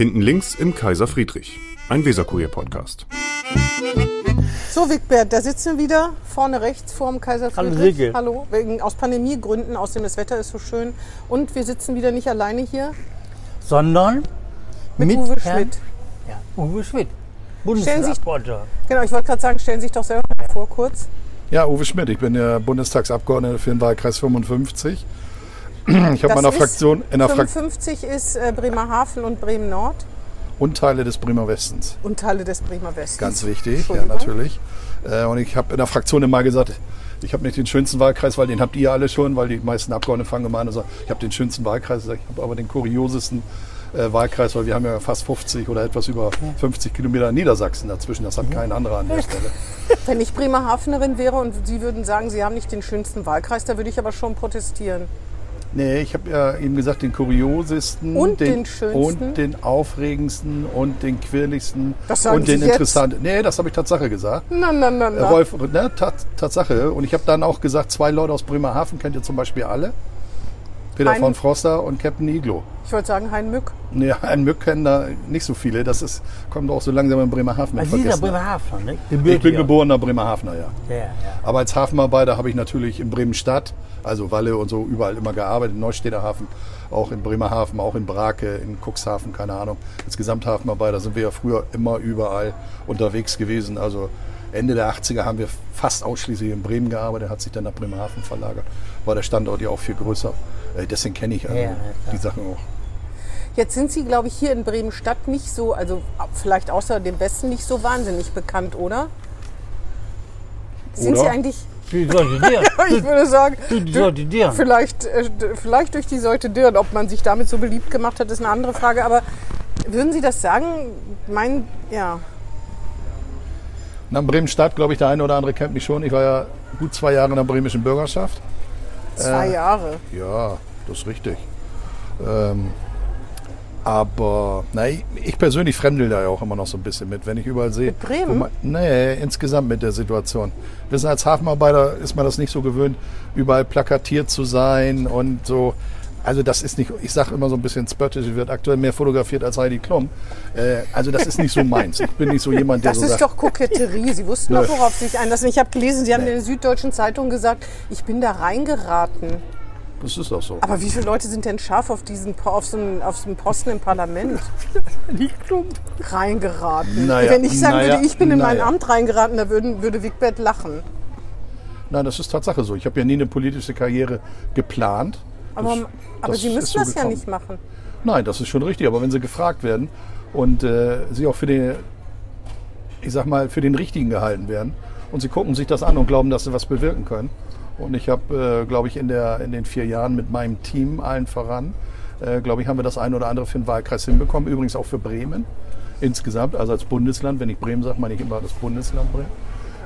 Hinten links im Kaiser Friedrich, ein Weserkurier-Podcast. So, Wigbert, da sitzen wir wieder vorne rechts vorm Kaiser Hallo, Friedrich. Silke. Hallo, wegen, aus Pandemiegründen, außerdem das Wetter ist so schön. Und wir sitzen wieder nicht alleine hier sondern mit, Uwe Herrn- Schmidt. Ja, Uwe Schmidt, Bundesabgeordneter. Genau, ich wollte gerade sagen, stellen Sie sich doch selber mal vor, kurz. Ja, Uwe Schmidt, ich bin der Bundestagsabgeordnete für den Wahlkreis 55. Ich habe meiner ist- Fraktion in der Fraktion 55 ist äh, Bremerhaven und Bremen-Nord und Teile des Bremer Westens. und Teile des Bremer Westens. Ganz wichtig, ja natürlich. Äh, Und ich habe in der Fraktion immer gesagt, ich habe nicht den schönsten Wahlkreis, weil den habt ihr alle schon, weil die meisten Abgeordneten fangen immer an und sagen, ich habe den schönsten Wahlkreis, Ich habe aber den kuriosesten äh, Wahlkreis, weil wir haben ja fast 50 oder etwas über 50 Kilometer Niedersachsen dazwischen. Das hat kein anderer an der Stelle. Wenn ich Bremerhavenerin wäre und Sie würden sagen, Sie haben nicht den schönsten Wahlkreis, da würde ich aber schon protestieren. Nee, ich habe ja eben gesagt, den kuriosesten Und den schönsten? und den aufregendsten und den quirligsten und den interessanten. Nee, das habe ich Tatsache gesagt. Na, na, na, na. Rolf, ne, Tat, Tatsache. Und ich habe dann auch gesagt, zwei Leute aus Bremerhaven kennt ihr zum Beispiel alle. Peter Ein- von Froster und Captain Iglo. Ich wollte sagen, Hein Mück. Nee, ein Mück kennen da nicht so viele. Das ist, kommt auch so langsam in Bremerhaven. in Also Sie sind ja Vergessenheit. Bremerhaven, ne? Ich bin geborener Bremerhavener, ja. Ja, ja. Aber als Hafenarbeiter habe ich natürlich in Bremen-Stadt, also Walle und so, überall immer gearbeitet. In Neustädter Hafen, auch in Bremerhaven, auch in Brake, in Cuxhaven, keine Ahnung. Als Gesamthafenarbeiter sind wir ja früher immer überall unterwegs gewesen. Also Ende der 80er haben wir fast ausschließlich in Bremen gearbeitet, hat sich dann nach Bremerhaven verlagert. War der Standort ja auch viel größer. Äh, Deswegen kenne ich also Ja, die Sachen auch. Jetzt sind Sie, glaube ich, hier in Bremen-Stadt nicht so, also vielleicht außer dem Westen nicht so wahnsinnig bekannt, oder? Sind Oder? Sie eigentlich, Die Dirn. ich würde sagen, Die Dirn. vielleicht, äh, vielleicht durch die Säute Dirn. Ob man sich damit so beliebt gemacht hat, ist eine andere Frage. Aber würden Sie das sagen? Mein, ja. Nach Bremen-Stadt, glaube ich, der eine oder andere kennt mich schon. Ich war ja gut zwei Jahre in der bremischen Bürgerschaft. Zwei Äh, Jahre. Ja, das ist richtig. Ähm, aber nein, ich persönlich fremdel da ja auch immer noch so ein bisschen mit, wenn ich überall sehe. Mit Bremen? Man, nee, insgesamt mit der Situation. Wissen, als Hafenarbeiter ist man das nicht so gewöhnt, überall plakatiert zu sein und so. Also das ist nicht, ich sage immer so ein bisschen spöttisch, ich wird aktuell mehr fotografiert als Heidi Klum. Äh, also das ist nicht so meins. Ich bin nicht so jemand, der Das so ist sagt, doch Koketterie. Sie wussten doch, worauf Sie sich einlassen. Ich habe gelesen, Sie haben Nee. in der Süddeutschen Zeitung gesagt, ich bin da reingeraten. das ist doch so. Aber wie viele Leute sind denn scharf auf diesen auf so einen, auf so einen Posten im Parlament reingeraten? Naja, Wenn ich sagen naja, würde, ich bin in mein. Amt reingeraten, da würden, würde Wigbert lachen. Nein, das ist Tatsache so. Ich habe ja nie eine politische Karriere geplant. Aber, Das- aber das Sie müssen so das ja gekommen. nicht machen. Nein, das ist schon richtig. Aber wenn sie gefragt werden und äh, sie auch für den, ich sag mal, für den Richtigen gehalten werden und sie gucken sich das an und glauben, dass sie was bewirken können. Und ich habe, äh, glaube ich, in, der, in den vier Jahren mit meinem Team allen voran, äh, glaube ich, haben wir das ein oder andere für den Wahlkreis hinbekommen. Übrigens auch für Bremen insgesamt, also als Bundesland. Wenn ich Bremen sage, meine ich immer das Bundesland Bremen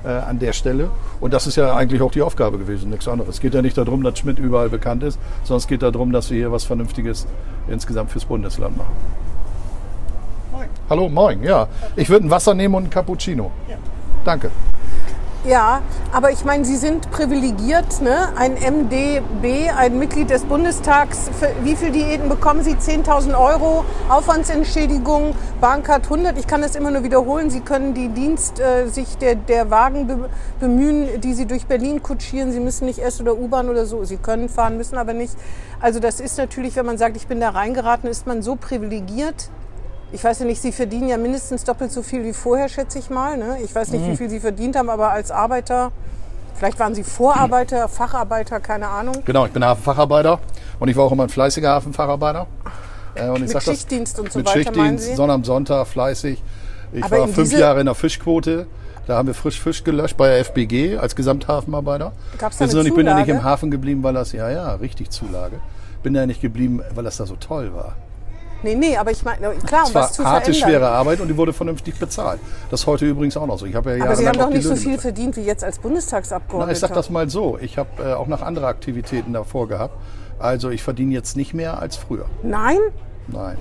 äh, an der Stelle. Und das ist ja eigentlich auch die Aufgabe gewesen, nichts anderes. Es geht ja nicht darum, dass Schmidt überall bekannt ist, sondern es geht darum, dass wir hier was Vernünftiges insgesamt fürs Bundesland machen. Hallo, moin, ja. Ich würde ein Wasser nehmen und einen Cappuccino. Danke. Ja, aber ich meine, Sie sind privilegiert, ne? Ein MdB, ein Mitglied des Bundestags. Für wie viel Diäten bekommen Sie? 10.000 Euro, Aufwandsentschädigung, Bahncard 100. Ich kann das immer nur wiederholen. Sie können die Dienst, äh, sich der, der Wagen be bemühen, die Sie durch Berlin kutschieren. Sie müssen nicht S- oder U-Bahn oder so. Sie können fahren, müssen aber nicht. Also das ist natürlich, wenn man sagt, ich bin da reingeraten, ist man so privilegiert. Ich weiß ja nicht, Sie verdienen ja mindestens doppelt so viel wie vorher, schätze ich mal. Ne? Ich weiß nicht, wie viel Sie verdient haben, aber als Arbeiter, vielleicht waren Sie Vorarbeiter, Facharbeiter, keine Ahnung. Genau, ich bin Hafenfacharbeiter und ich war auch immer ein fleißiger Hafenfacharbeiter. Äh, und ich Mit sag das- Schichtdienst und so mit weiter, meinen Schichtdienst? Sonntag am Sonntag, fleißig. Ich Aber war fünf Jahre in der Fischquote. Da haben wir frisch Fisch gelöscht bei der FBG als Gesamthafenarbeiter. Gab's da eine Sie, Ich bin ja nicht im Zulage? Hafen geblieben, weil das, ja, ja, richtig Zulage. Bin ja nicht geblieben, weil das da so toll war. Nee, nee, aber ich meine, klar, um Es war was zu harte, verändern. schwere Arbeit und die wurde vernünftig bezahlt. Das ist heute übrigens auch noch so. Ich habe ja aber Sie haben doch nicht so viel bezahlt. verdient wie jetzt als Bundestagsabgeordneter. Na, ich sag das mal so. Ich habe äh, auch noch andere Aktivitäten davor gehabt. Also ich verdiene jetzt nicht mehr als früher. Nein? Nein.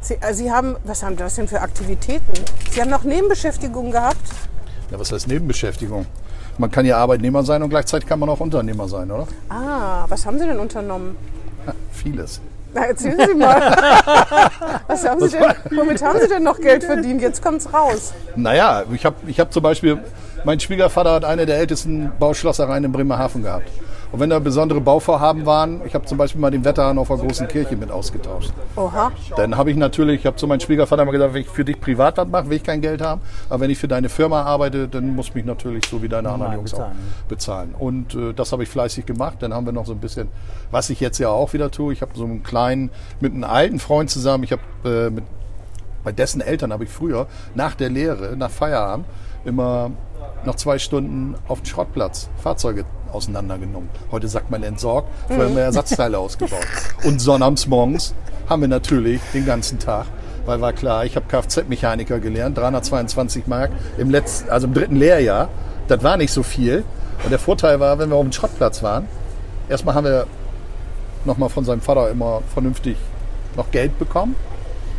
Sie, äh, Sie haben, was haben das denn für Aktivitäten? Sie haben noch Nebenbeschäftigung gehabt? Ja, was heißt Nebenbeschäftigung? Man kann ja Arbeitnehmer sein und gleichzeitig kann man auch Unternehmer sein, oder? Ah, was haben Sie denn unternommen? Ja, vieles. Na, erzählen Sie mal. Was haben Sie denn, womit haben Sie denn noch Geld verdient? Jetzt kommt's raus. Naja, ich habe ich hab zum Beispiel, mein Schwiegervater hat eine der ältesten Bauschlossereien in Bremerhaven gehabt. Und wenn da besondere Bauvorhaben waren, ich habe zum Beispiel mal den Wetterhahn auf der großen Kirche mit ausgetauscht. Oha. Dann habe ich natürlich, ich habe zu meinem Schwiegervater mal gesagt, wenn ich für dich privat was mache, will ich kein Geld haben. Aber wenn ich für deine Firma arbeite, dann muss mich natürlich so wie deine anderen Jungs auch bezahlen. Und äh, das habe ich fleißig gemacht. Dann haben wir noch so ein bisschen, was ich jetzt ja auch wieder tue. Ich habe so einen kleinen, mit einem alten Freund zusammen, ich habe äh, mit, bei dessen Eltern habe ich früher nach der Lehre, nach Feierabend, immer noch zwei Stunden auf dem Schrottplatz Fahrzeuge auseinandergenommen. Heute sagt man entsorgt, vorher haben wir Ersatzteile ausgebaut. Und sonnabends morgens haben wir natürlich den ganzen Tag, weil war klar, ich habe Kfz-Mechaniker gelernt, 322 Mark im letzten, also im dritten Lehrjahr. Das war nicht so viel. Und der Vorteil war, wenn wir auf dem Schrottplatz waren, erstmal haben wir nochmal von seinem Vater immer vernünftig noch Geld bekommen,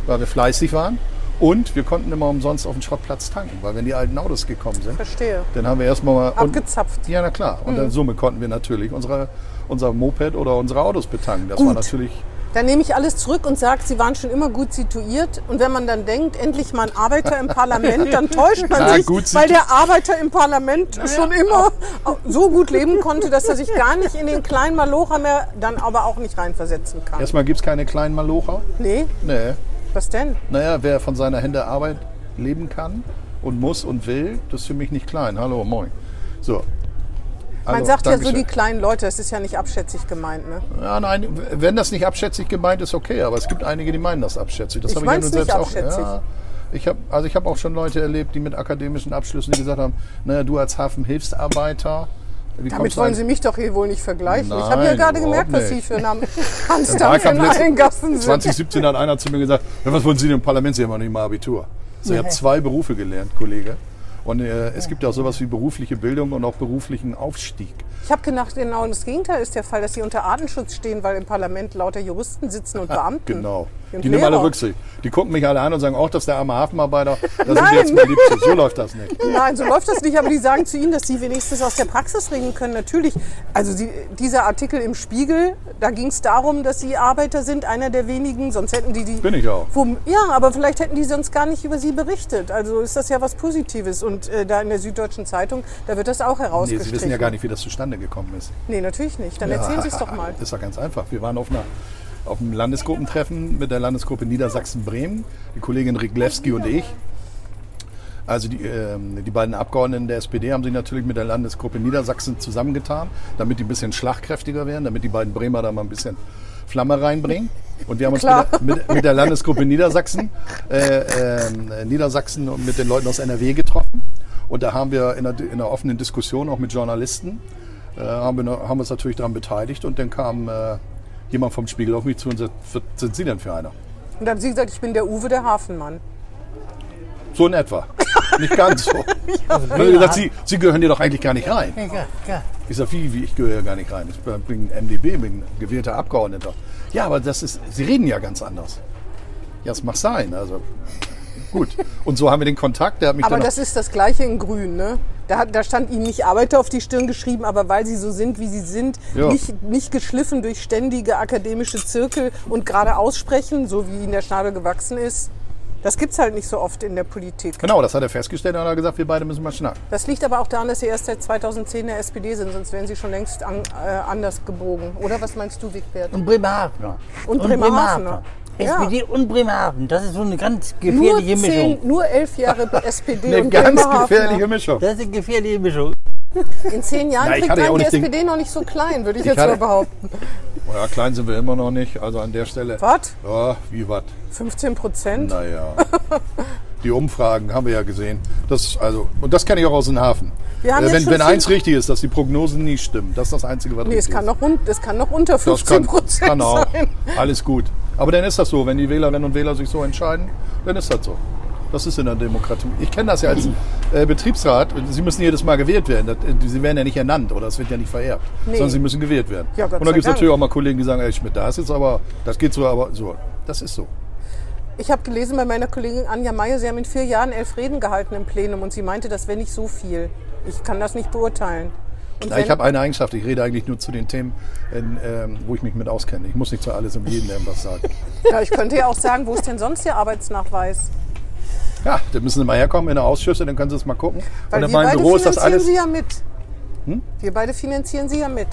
weil wir fleißig waren. Und wir konnten immer umsonst auf dem Schrottplatz tanken, weil wenn die alten Autos gekommen sind, Verstehe. dann haben wir erstmal und, Abgezapft. Ja, na klar. Und in Summe konnten wir natürlich unsere, unser Moped oder unsere Autos betanken. Das war Gut. natürlich. Dann nehme ich alles zurück und sage, Sie waren schon immer gut situiert. Und wenn man dann denkt, endlich mal ein Arbeiter im Parlament, dann täuscht man Na, sich, gut weil der Arbeiter im Parlament schon immer so gut leben konnte, dass er sich gar nicht in den kleinen Malocher mehr dann aber auch nicht reinversetzen kann. Erstmal gibt es keine kleinen Malocher. Nee, Nee. Was denn? Naja, wer von seiner Hände Arbeit leben kann und muss und will, das ist für mich nicht klein. Hallo, moin. So. Man Also, sagt ja so die kleinen Leute, das ist ja nicht abschätzig gemeint. Ne? Ja, nein, wenn das nicht abschätzig gemeint ist, okay, aber es gibt einige, die meinen das abschätzig. Das Ich habe ich ja nun selbst abschätzig. auch. Ja, ich habe also ich habe auch schon Leute erlebt, die mit akademischen Abschlüssen die gesagt haben, naja, du als Hafenhilfsarbeiter, wie Damit wollen Sie mich doch hier wohl nicht vergleichen. ich habe Nein, ja gerade gemerkt, was Sie für einen Handstand in allen Gassen sind. 2017 hat einer zu mir gesagt, was wollen Sie denn im Parlament? Sie haben noch nicht mal Abitur. So, ich habe zwei Berufe gelernt, Kollege. Und äh, es gibt ja auch sowas wie berufliche Bildung und auch beruflichen Aufstieg. Ich habe gedacht, genau das Gegenteil ist der Fall, dass sie unter Artenschutz stehen, weil im Parlament lauter Juristen sitzen und Beamten. Genau. Und Die nehmen alle. Rücksicht. Die gucken mich alle an und sagen, auch das ist der arme Hafenarbeiter. Da sind Nein. Sie jetzt mal lieb. So läuft das nicht. Nein, so läuft das nicht, aber die sagen zu Ihnen, dass Sie wenigstens aus der Praxis reden können. Natürlich, also Sie, dieser Artikel im Spiegel, da ging es darum, dass Sie Arbeiter sind, einer der wenigen, sonst hätten die die... Bin ich auch. Wo, ja, aber vielleicht hätten die sonst gar nicht über Sie berichtet. Also ist das ja was Positives. Und äh, da in der Süddeutschen Zeitung, da wird das auch Nee, herausgestrichen. Sie wissen ja gar nicht, wie das zustande gekommen ist. Nee, natürlich nicht. Dann erzählen Sie es doch mal. Ist doch ganz einfach. Wir waren auf, einer, auf einem Landesgruppentreffen mit der Landesgruppe Niedersachsen-Bremen, die Kollegin Riglewski und ich. Also die, ähm, die beiden Abgeordneten der SPD haben sich natürlich mit der Landesgruppe Niedersachsen zusammengetan, damit die ein bisschen schlagkräftiger werden, damit die beiden Bremer da mal ein bisschen Flamme reinbringen. Und wir haben uns mit, der- mit, mit der Landesgruppe Niedersachsen, äh, ähm, Niedersachsen und mit den Leuten aus NRW getroffen. Und da haben wir in einer, in einer offenen Diskussion auch mit Journalisten äh, haben, wir, haben uns natürlich daran beteiligt und dann kam äh, jemand vom Spiegel auf mich zu und sagt, was sind Sie denn für einer? Und dann haben Sie gesagt, ich bin der Uwe, der Hafenmann. So in etwa. Nicht ganz so. Haben wir gesagt, Sie, Sie gehören hier doch eigentlich gar nicht rein. Ja, ja. Ich sage, wie, wie, ich gehöre gar nicht rein. Ich bin MdB, bin gewählter Abgeordneter. Ja, aber das ist, Sie reden ja ganz anders. Ja, es mag sein. Also gut. Und so haben wir den Kontakt. Der hat mich Aber das ist das Gleiche in Grün, ne? Da, hat- da stand Ihnen nicht Arbeiter auf die Stirn geschrieben, aber weil Sie so sind, wie Sie sind, Ja. nicht, nicht geschliffen durch ständige akademische Zirkel und gerade aussprechen, so wie Ihnen der Schnabel gewachsen ist. Das gibt's halt nicht so oft in der Politik. genau, das hat er festgestellt und hat gesagt, wir beide müssen mal schnacken. Das liegt aber auch daran, dass Sie erst seit 2010 in der SPD sind, sonst wären Sie schon längst an, äh, anders gebogen. Oder was meinst du, Wigbert? Und Bremerhavener. Und Bremerhavener. Ja. SPD und Bremerhaven. Das ist so eine ganz Nur, gefährliche Mischung. zehn, nur elf Jahre SPD Eine und ganz Bremerhavener. gefährliche Mischung. Das ist eine gefährliche Mischung. In zehn Jahren Na, kriegt ja man die den- SPD noch nicht so klein, würde ich, Ich jetzt mal behaupten. Ja, klein sind wir immer noch nicht. Also an der Stelle. Was? Ja, wie was? 15 Prozent? Naja. Die Umfragen haben wir ja gesehen. Das, also, und das kenne ich auch aus dem Hafen. Äh, wenn wenn eins richtig ist, dass die Prognosen nie stimmen. Das ist das Einzige, was Nee, es richtig kann, ist. noch, rund- es kann noch unter Das 15 kann, Prozent kann auch. sein. Alles gut. Aber dann ist das so. Wenn die Wählerinnen und Wähler sich so entscheiden, dann ist das so. Das ist in der Demokratie. Ich kenne das ja als äh, Betriebsrat. Sie müssen jedes Mal gewählt werden. Das, äh, sie werden ja nicht ernannt oder es wird ja nicht vererbt. Nee. Sondern sie müssen gewählt werden. Ja, und da gibt es natürlich auch mal Kollegen, die sagen, ey Schmidt, da ist jetzt aber, das geht so, aber so. Das ist so. Ich habe gelesen bei meiner Kollegin Anja Meyer, sie haben in vier Jahren elf Reden gehalten im Plenum und sie meinte, das wäre nicht so viel. Ich kann das nicht beurteilen. Ja, ich habe eine Eigenschaft, ich rede eigentlich nur zu den Themen, in, ähm, wo ich mich mit auskenne. Ich muss nicht zu alles und jedem irgendwas sagen. Ja, ich könnte ja auch sagen, wo ist denn sonst Ihr Arbeitsnachweis? Ja, da müssen Sie mal herkommen in der Ausschüsse, dann können Sie es mal gucken. Weil und in meinem Büro ist das alles. Hm? Sie ja mit. Wir beide finanzieren Sie ja mit.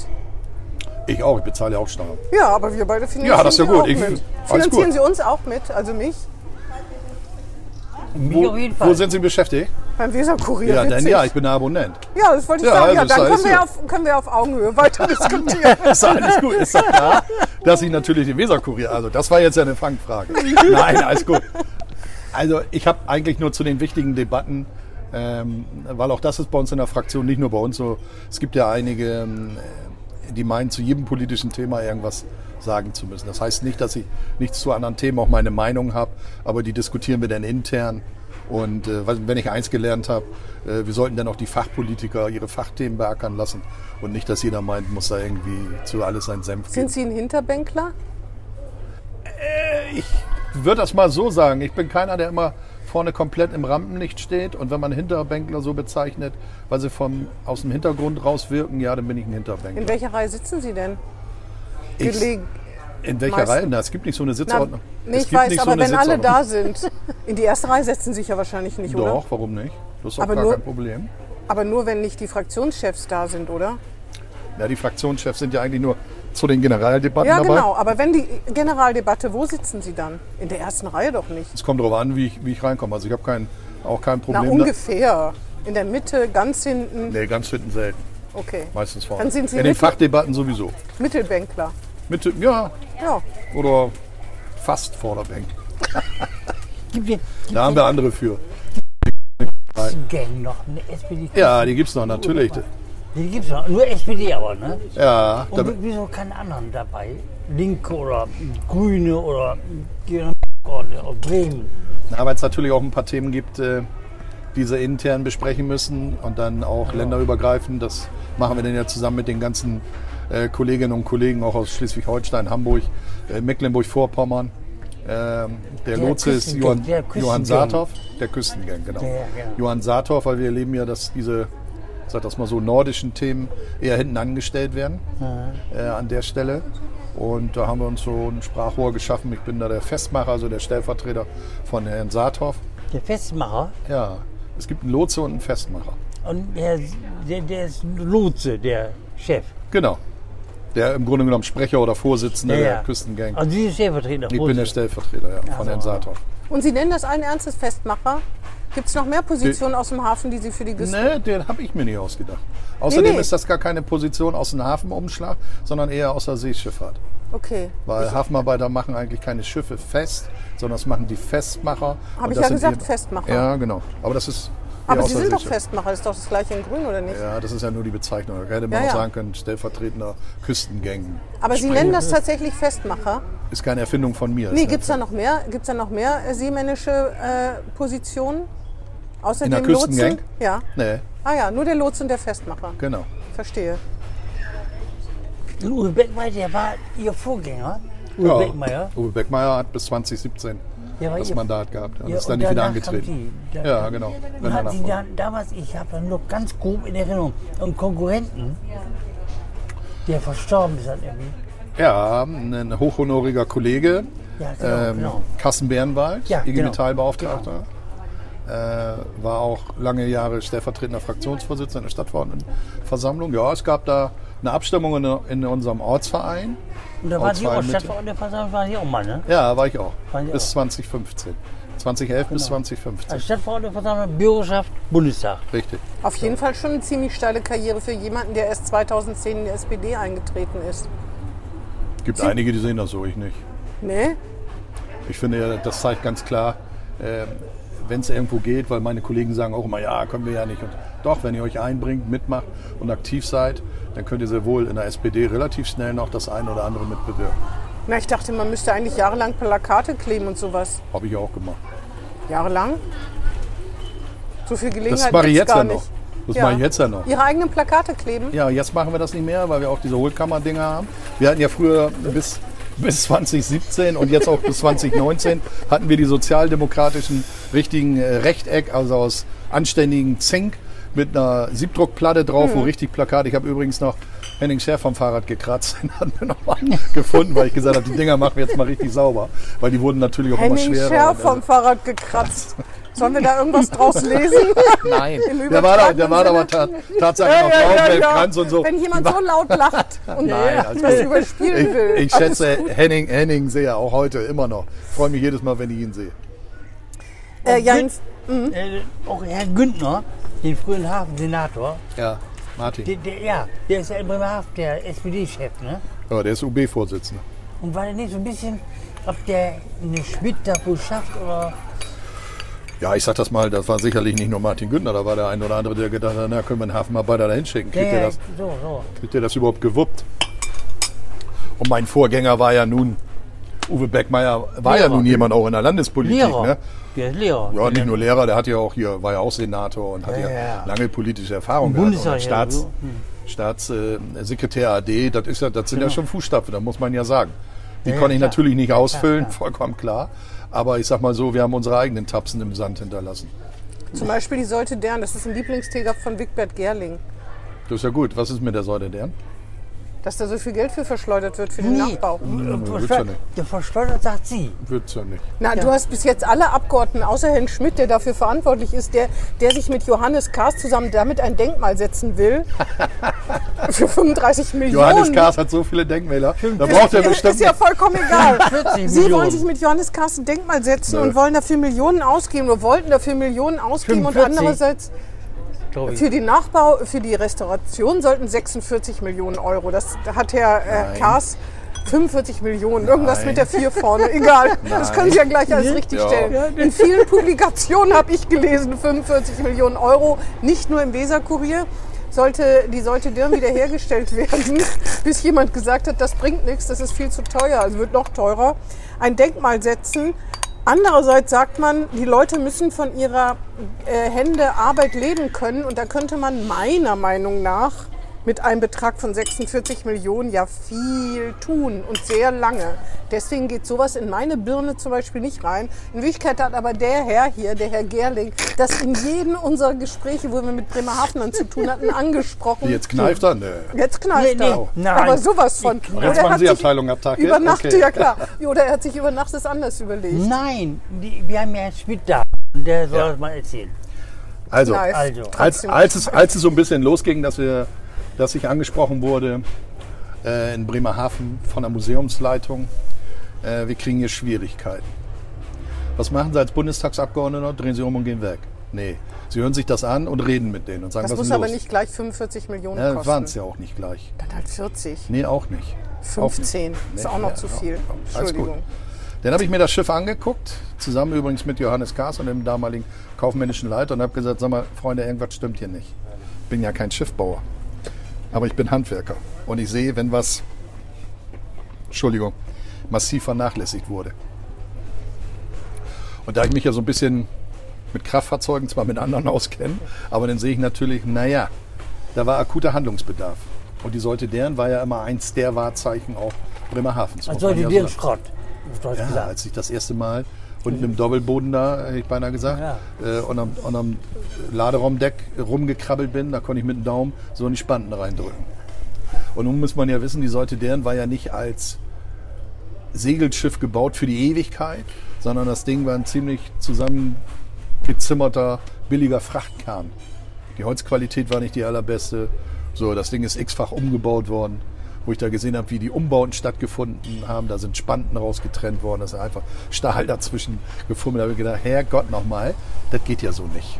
Ich auch, ich bezahle ja auch Steuern. Ja, aber wir beide finanzieren Ja, das ist ja gut. auch Ich- Finanzieren gut. Sie uns auch mit, also mich, Wo, auf jeden wo sind Sie beschäftigt? beim Weserkurier. Ja, witzig. ja, ich bin der Abonnent. Ja, das wollte ich Ja, sagen. Ja, das ist dann können wir, auf, können wir auf Augenhöhe weiter diskutieren. Ist doch alles gut. Ist doch klar, dass ich natürlich den Weserkurier, also das war jetzt ja eine Fangfrage. Nein, alles gut. Also ich habe eigentlich nur zu den wichtigen Debatten, ähm, weil auch das ist bei uns in der Fraktion nicht nur bei uns so. Es gibt ja einige, ähm, die meinen, zu jedem politischen Thema irgendwas sagen zu müssen. Das heißt nicht, dass ich nichts zu anderen Themen auch meine Meinung habe, aber die diskutieren wir dann intern. Und äh, wenn ich eins gelernt habe, äh, wir sollten dann auch die Fachpolitiker ihre Fachthemen beackern lassen und nicht, dass jeder meint, muss da irgendwie zu alles sein Senf geben. Sind Sie ein Hinterbänkler? Ich würde das mal so sagen. Ich bin keiner, der immer vorne komplett im Rampenlicht steht. Und wenn man Hinterbänkler so bezeichnet, weil sie vom, aus dem Hintergrund rauswirken, ja, dann bin ich ein Hinterbänkler. In welcher Reihe sitzen Sie denn? Ich- Gelegen. In welcher meistens- Reihe? Na, es gibt nicht so eine Na, Sitzordnung. nee, Es ich weiß, aber eine wenn alle da sind. In die erste Reihe setzen Sie sich ja wahrscheinlich nicht, oder? Doch, warum nicht? Das ist doch Aber gar nur- kein Problem. Aber nur, wenn nicht die Fraktionschefs da sind, oder? Ja, die Fraktionschefs sind ja eigentlich nur zu den Generaldebatten Ja, dabei. genau. Aber wenn die Generaldebatte, wo sitzen Sie dann? In der ersten Reihe doch nicht. Es kommt darauf an, wie ich, wie ich reinkomme. Also ich habe kein, auch kein Na, Problem. da- ungefähr. In der Mitte, ganz hinten. Nee, ganz hinten selten. Okay. Meistens vorne. Dann sind Sie In den Mittel- Fachdebatten sowieso. Mittelbänkler. Mitte, ja, Ja. oder fast Vorderbänk. Gibt es Da haben wir andere für. Gang noch eine SPD? Ja, die gibt's noch, natürlich. Die gibt es noch. Nur SPD aber, ne? Ja, Und wieso keine anderen dabei? Linke oder Grüne oder aus Bremen? na, weil es natürlich auch ein paar Themen gibt, äh, die sie intern besprechen müssen und dann auch länderübergreifend. Das machen wir dann ja zusammen mit den ganzen äh, Kolleginnen und Kollegen auch aus Schleswig-Holstein, Hamburg, äh, Mecklenburg-Vorpommern. Ähm, der, Der Lotse ist Johann, der Johann. Saathoff, der Küstengang, genau. Ja, ja, genau. Johann Saathoff, weil wir erleben ja, dass diese, sag das mal so, nordischen Themen eher hinten angestellt werden äh, an der Stelle. Und da haben wir uns so ein Sprachrohr geschaffen. Ich bin da der Festmacher, also der Stellvertreter von Herrn Saathoff. Der Festmacher. Ja, es gibt einen Lotse und einen Festmacher. Und der, der, der ist Lotse, der Chef. Genau. Der im Grunde genommen Sprecher oder Vorsitzende Ja, der. Küstengang. Also Sie sind Stellvertreter. ich bin der Stellvertreter ja, von Herrn Saathoff. Und Sie nennen das allen Ernstes Festmacher? Gibt es noch mehr Positionen aus dem Hafen, die Sie für die Güste... Ne, den habe ich mir nicht ausgedacht. Außerdem Nee, nee. ist das gar keine Position aus dem Hafenumschlag, sondern eher aus der Seeschifffahrt. Okay. Weil Hafenarbeiter machen eigentlich keine Schiffe fest, sondern das machen die Festmacher. Hab Und ich ja gesagt, Festmacher. Ja, genau. Aber das ist. Aber Sie sind doch. Festmacher, das ist doch das gleiche in Grün, oder nicht? Ja, das ist ja nur die Bezeichnung. Da hätte man Ja, auch ja. sagen können, stellvertretender Küstengang. Aber Sie nennen das tatsächlich Festmacher? Ist keine Erfindung von mir. Nee, gibt es da noch mehr? Gibt's da noch mehr äh, seemännische äh, Positionen? Außer In der dem Lotsen? Küstengang? Ja. Nee, Ah ja, nur der Lotse und der Festmacher. genau. Verstehe. Und Uwe Beckmeier, der war Ihr Vorgänger. Uwe Beckmeier. Uwe Beckmeier hat bis 2017 Der war das Mandat gehabt. Ja, Ja, ist dann und nicht wieder angetreten. haben Sie- Ja, genau. Und danach Sie dann, damals, ich habe dann noch ganz grob in Erinnerung, einen Konkurrenten, der verstorben ist dann irgendwie. Ja, ein hochhonoriger Kollege, Ja, genau, ähm, genau. Carsten Bernwald, Ja, IG genau. Metallbeauftragter. Äh, war auch lange Jahre stellvertretender Fraktionsvorsitzender der Stadtverordnetenversammlung. Ja, es gab da eine Abstimmung in, in unserem Ortsverein. Und da waren Sie auch. Stadtverordnetenversammlung, waren Sie auch mal, ne? Ja, war ich auch. Sie bis auch? 2015. 2011 bis 2015. Als Stadtverordnetenversammlung, Bürgerschaft, Bundestag. Richtig. Auf jeden Fall schon eine ziemlich steile Karriere für jemanden, der erst 2010 in die SPD eingetreten ist. Gibt einige, die sehen das so, ich nicht. Ne? Ich finde, ja, das zeigt ganz klar, äh, wenn es irgendwo geht, weil meine Kollegen sagen auch immer, ja, können wir ja nicht. Und doch, wenn ihr euch einbringt, mitmacht und aktiv seid, dann könnt ihr sehr wohl in der SPD relativ schnell noch das eine oder andere mitbewirken. Na, ich dachte, man müsste eigentlich jahrelang Plakate kleben und sowas. Habe ich auch gemacht. Jahrelang? So viel Gelegenheit Das mache ich jetzt gar ja nicht. noch. Das mache ich jetzt ja noch. Ihre eigenen Plakate kleben? Ja, jetzt machen wir das nicht mehr, weil wir auch diese Hohlkammer-Dinger haben. Wir hatten ja früher bis, bis 2017 und jetzt auch bis 2019 hatten wir die sozialdemokratischen richtigen äh, Rechteck, also aus anständigen Zink mit einer Siebdruckplatte drauf, wo richtig Plakat. Ich habe übrigens noch Henning Scher vom Fahrrad gekratzt. Den hatten wir nochmal gefunden, weil ich gesagt habe, die Dinger machen wir jetzt mal richtig sauber. Weil die wurden natürlich auch Henning immer schwerer. Scher Und, vom Fahrrad gekratzt. Sollen wir da irgendwas draus lesen? Nein, der war, da, der war aber ta tatsächlich noch Frauenweltkranz und so. Wenn jemand so laut lacht und Nein, alles das überspielen will. Ich, ich schätze. Henning, Henning sehr, auch heute immer noch. Freue mich jedes Mal, wenn ich ihn sehe. Äh, Jens, Äh, auch Herr Güntner, den früheren Hafensenator, Ja, Martin. der, der, ja, der ist ja in Bremerhaven der SPD-Chef, ne? Ja, der ist UB-Vorsitzender. Und war der nicht so ein bisschen, ob der eine Schmidt da wohl schafft oder. Ja, ich sag das mal, das war sicherlich nicht nur Martin Günther, da war der ein oder andere, der gedacht hat, na, können wir einen Hafenarbeiter da hinschicken. Kriegt, Ja, ja, das, so, so. kriegt der das überhaupt gewuppt? Und mein Vorgänger war ja nun, Uwe Beckmeier war ja Lehrer. nun jemand auch in der Landespolitik. Lehrer. Ne? Der ist Lehrer. Ja, nicht nur Lehrer, der hat ja auch hier, war ja auch Senator und hat ja, Ja, ja. lange politische Erfahrung Im gehabt. Ja, Staats, so. Staatssekretär AD, das, ist ja, das sind ja schon Fußstapfen, da muss man ja sagen. Die Ja, ja, konnte ich klar. natürlich nicht ausfüllen, klar. vollkommen klar. Aber ich sag mal so, wir haben unsere eigenen Tapsen im Sand hinterlassen. zum Beispiel die Säute Dern, das ist ein Lieblingstäger von Wigbert Gerling. Das ist ja gut. Was ist mit der Säule deren? Dass da so viel Geld für verschleudert wird für den Nee, Nachbau. wird's ja nicht. der verschleudert, sagt sie. Wird's ja nicht. Na, du hast bis jetzt alle Abgeordneten, außer Herrn Schmidt, der dafür verantwortlich ist, der, der sich mit Johannes Kahrs zusammen damit ein Denkmal setzen will. für 35 Millionen. Johannes Kahrs hat so viele Denkmäler. Da braucht er bestimmt. ist ja vollkommen egal. 40 Sie Millionen. wollen sich mit Johannes Kahrs ein Denkmal setzen Nö. und wollen dafür Millionen ausgeben oder wollten dafür Millionen ausgeben 45. und andererseits Glaube ich. für den Nachbau, für die Restauration sollten 46 Millionen Euro. Das hat Herr äh, Nein. Kahrs 45 Millionen, irgendwas Nein. mit der 4 vorne, egal. Das können Sie ja gleich alles richtig Ja. stellen. In vielen Publikationen habe ich gelesen, 45 Millionen Euro, nicht nur im Weserkurier. Sollte die sollte Dirn wiederhergestellt werden, bis jemand gesagt hat, das bringt nichts, das ist viel zu teuer, also wird noch teurer. Ein Denkmal setzen. Andererseits sagt man, die Leute müssen von ihrer äh, Hände Arbeit leben können und da könnte man meiner Meinung nach mit einem Betrag von 46 Millionen ja viel tun und sehr lange. Deswegen geht sowas in meine Birne zum Beispiel nicht rein. In Wirklichkeit hat aber der Herr hier, der Herr Gerling, das in jedem unserer Gespräche, wo wir mit Bremerhavenern zu tun hatten, angesprochen. Jetzt kneift er? Nö. Jetzt knallt Nee, er. nee, nein. Aber sowas von. Oder Jetzt er machen hat Sie Abteilung Abtacke? Über Nacht, Okay. ja klar. Oder er hat sich über Nacht das anders überlegt. Nein, die, wir haben ja Herrn Schmidt da. Und der soll Ja. das mal erzählen. Also, Nice. Also. als, als, es, als es so ein bisschen losging, dass, wir, dass ich angesprochen wurde äh, in Bremerhaven von der Museumsleitung, äh, wir kriegen hier Schwierigkeiten. Was machen Sie als Bundestagsabgeordneter? Drehen Sie um und gehen weg. Nee, Sie hören sich das an und reden mit denen und sagen, Das was muss ist aber los? nicht gleich 45 Millionen ja, kosten. waren es ja auch nicht gleich. Dann halt 40. Nee, auch nicht. 15. Ist auch noch zu viel. Gut. Entschuldigung. Dann habe ich mir das Schiff angeguckt, zusammen übrigens mit Johannes Kahrs und dem damaligen kaufmännischen Leiter und habe gesagt, sag mal, Freunde, irgendwas stimmt hier nicht. Ich bin ja kein Schiffbauer, aber ich bin Handwerker und ich sehe, wenn was, Entschuldigung, massiv vernachlässigt wurde. Und da ich mich ja so ein bisschen mit Kraftfahrzeugen zwar mit anderen auskenne, aber dann sehe ich natürlich, naja, da war akuter Handlungsbedarf. Und die sollte deren war ja immer eins der Wahrzeichen auch Bremerhavens. Also die ja sagen. Schrott. Ja, als ich das erste Mal unten im Doppelboden da, hätte ich beinahe gesagt, Ja. äh, und, am, und am Laderaumdeck rumgekrabbelt bin, da konnte ich mit dem Daumen so in die Spanten reindrücken. Und nun muss man ja wissen, die Sorte deren war ja nicht als Segelschiff gebaut für die Ewigkeit, sondern das Ding war ein ziemlich zusammengezimmerter, billiger Frachtkern. Die Holzqualität war nicht die allerbeste. So, das Ding ist x-fach umgebaut worden, wo ich da gesehen habe, wie die Umbauten stattgefunden haben. Da sind Spanten rausgetrennt worden, da ist einfach Stahl dazwischen gefummelt. Da habe ich gedacht, Herrgott nochmal, das geht ja so nicht.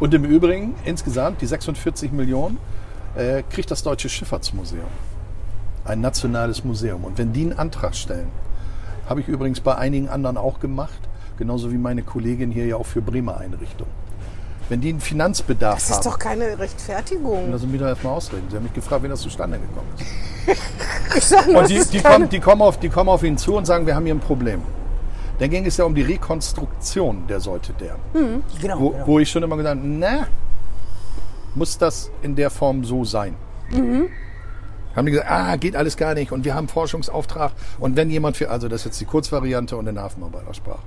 Und im Übrigen, insgesamt, die 46 Millionen, äh, kriegt das Deutsche Schifffahrtsmuseum. Ein nationales Museum. Und wenn die einen Antrag stellen, habe ich übrigens bei einigen anderen auch gemacht, genauso wie meine Kollegin hier ja auch für Bremer Einrichtung. Wenn die einen Finanzbedarf Das haben, ist doch keine Rechtfertigung. lassen Sie mich doch erstmal ausreden. Sie haben mich gefragt, wie das zustande gekommen ist. Ich sag nur, Und die, die, kommen, die, kommen auf, die kommen auf ihn zu und sagen, wir haben hier ein Problem. Dann ging es ja um die Rekonstruktion der Säute der. Genau. Wo, genau. wo ich schon immer gesagt habe, na, muss das in der Form so sein? Haben die gesagt, ah, geht alles gar nicht und wir haben Forschungsauftrag und wenn jemand für, also das ist jetzt die Kurzvariante und eine Hafenarbeitersprache.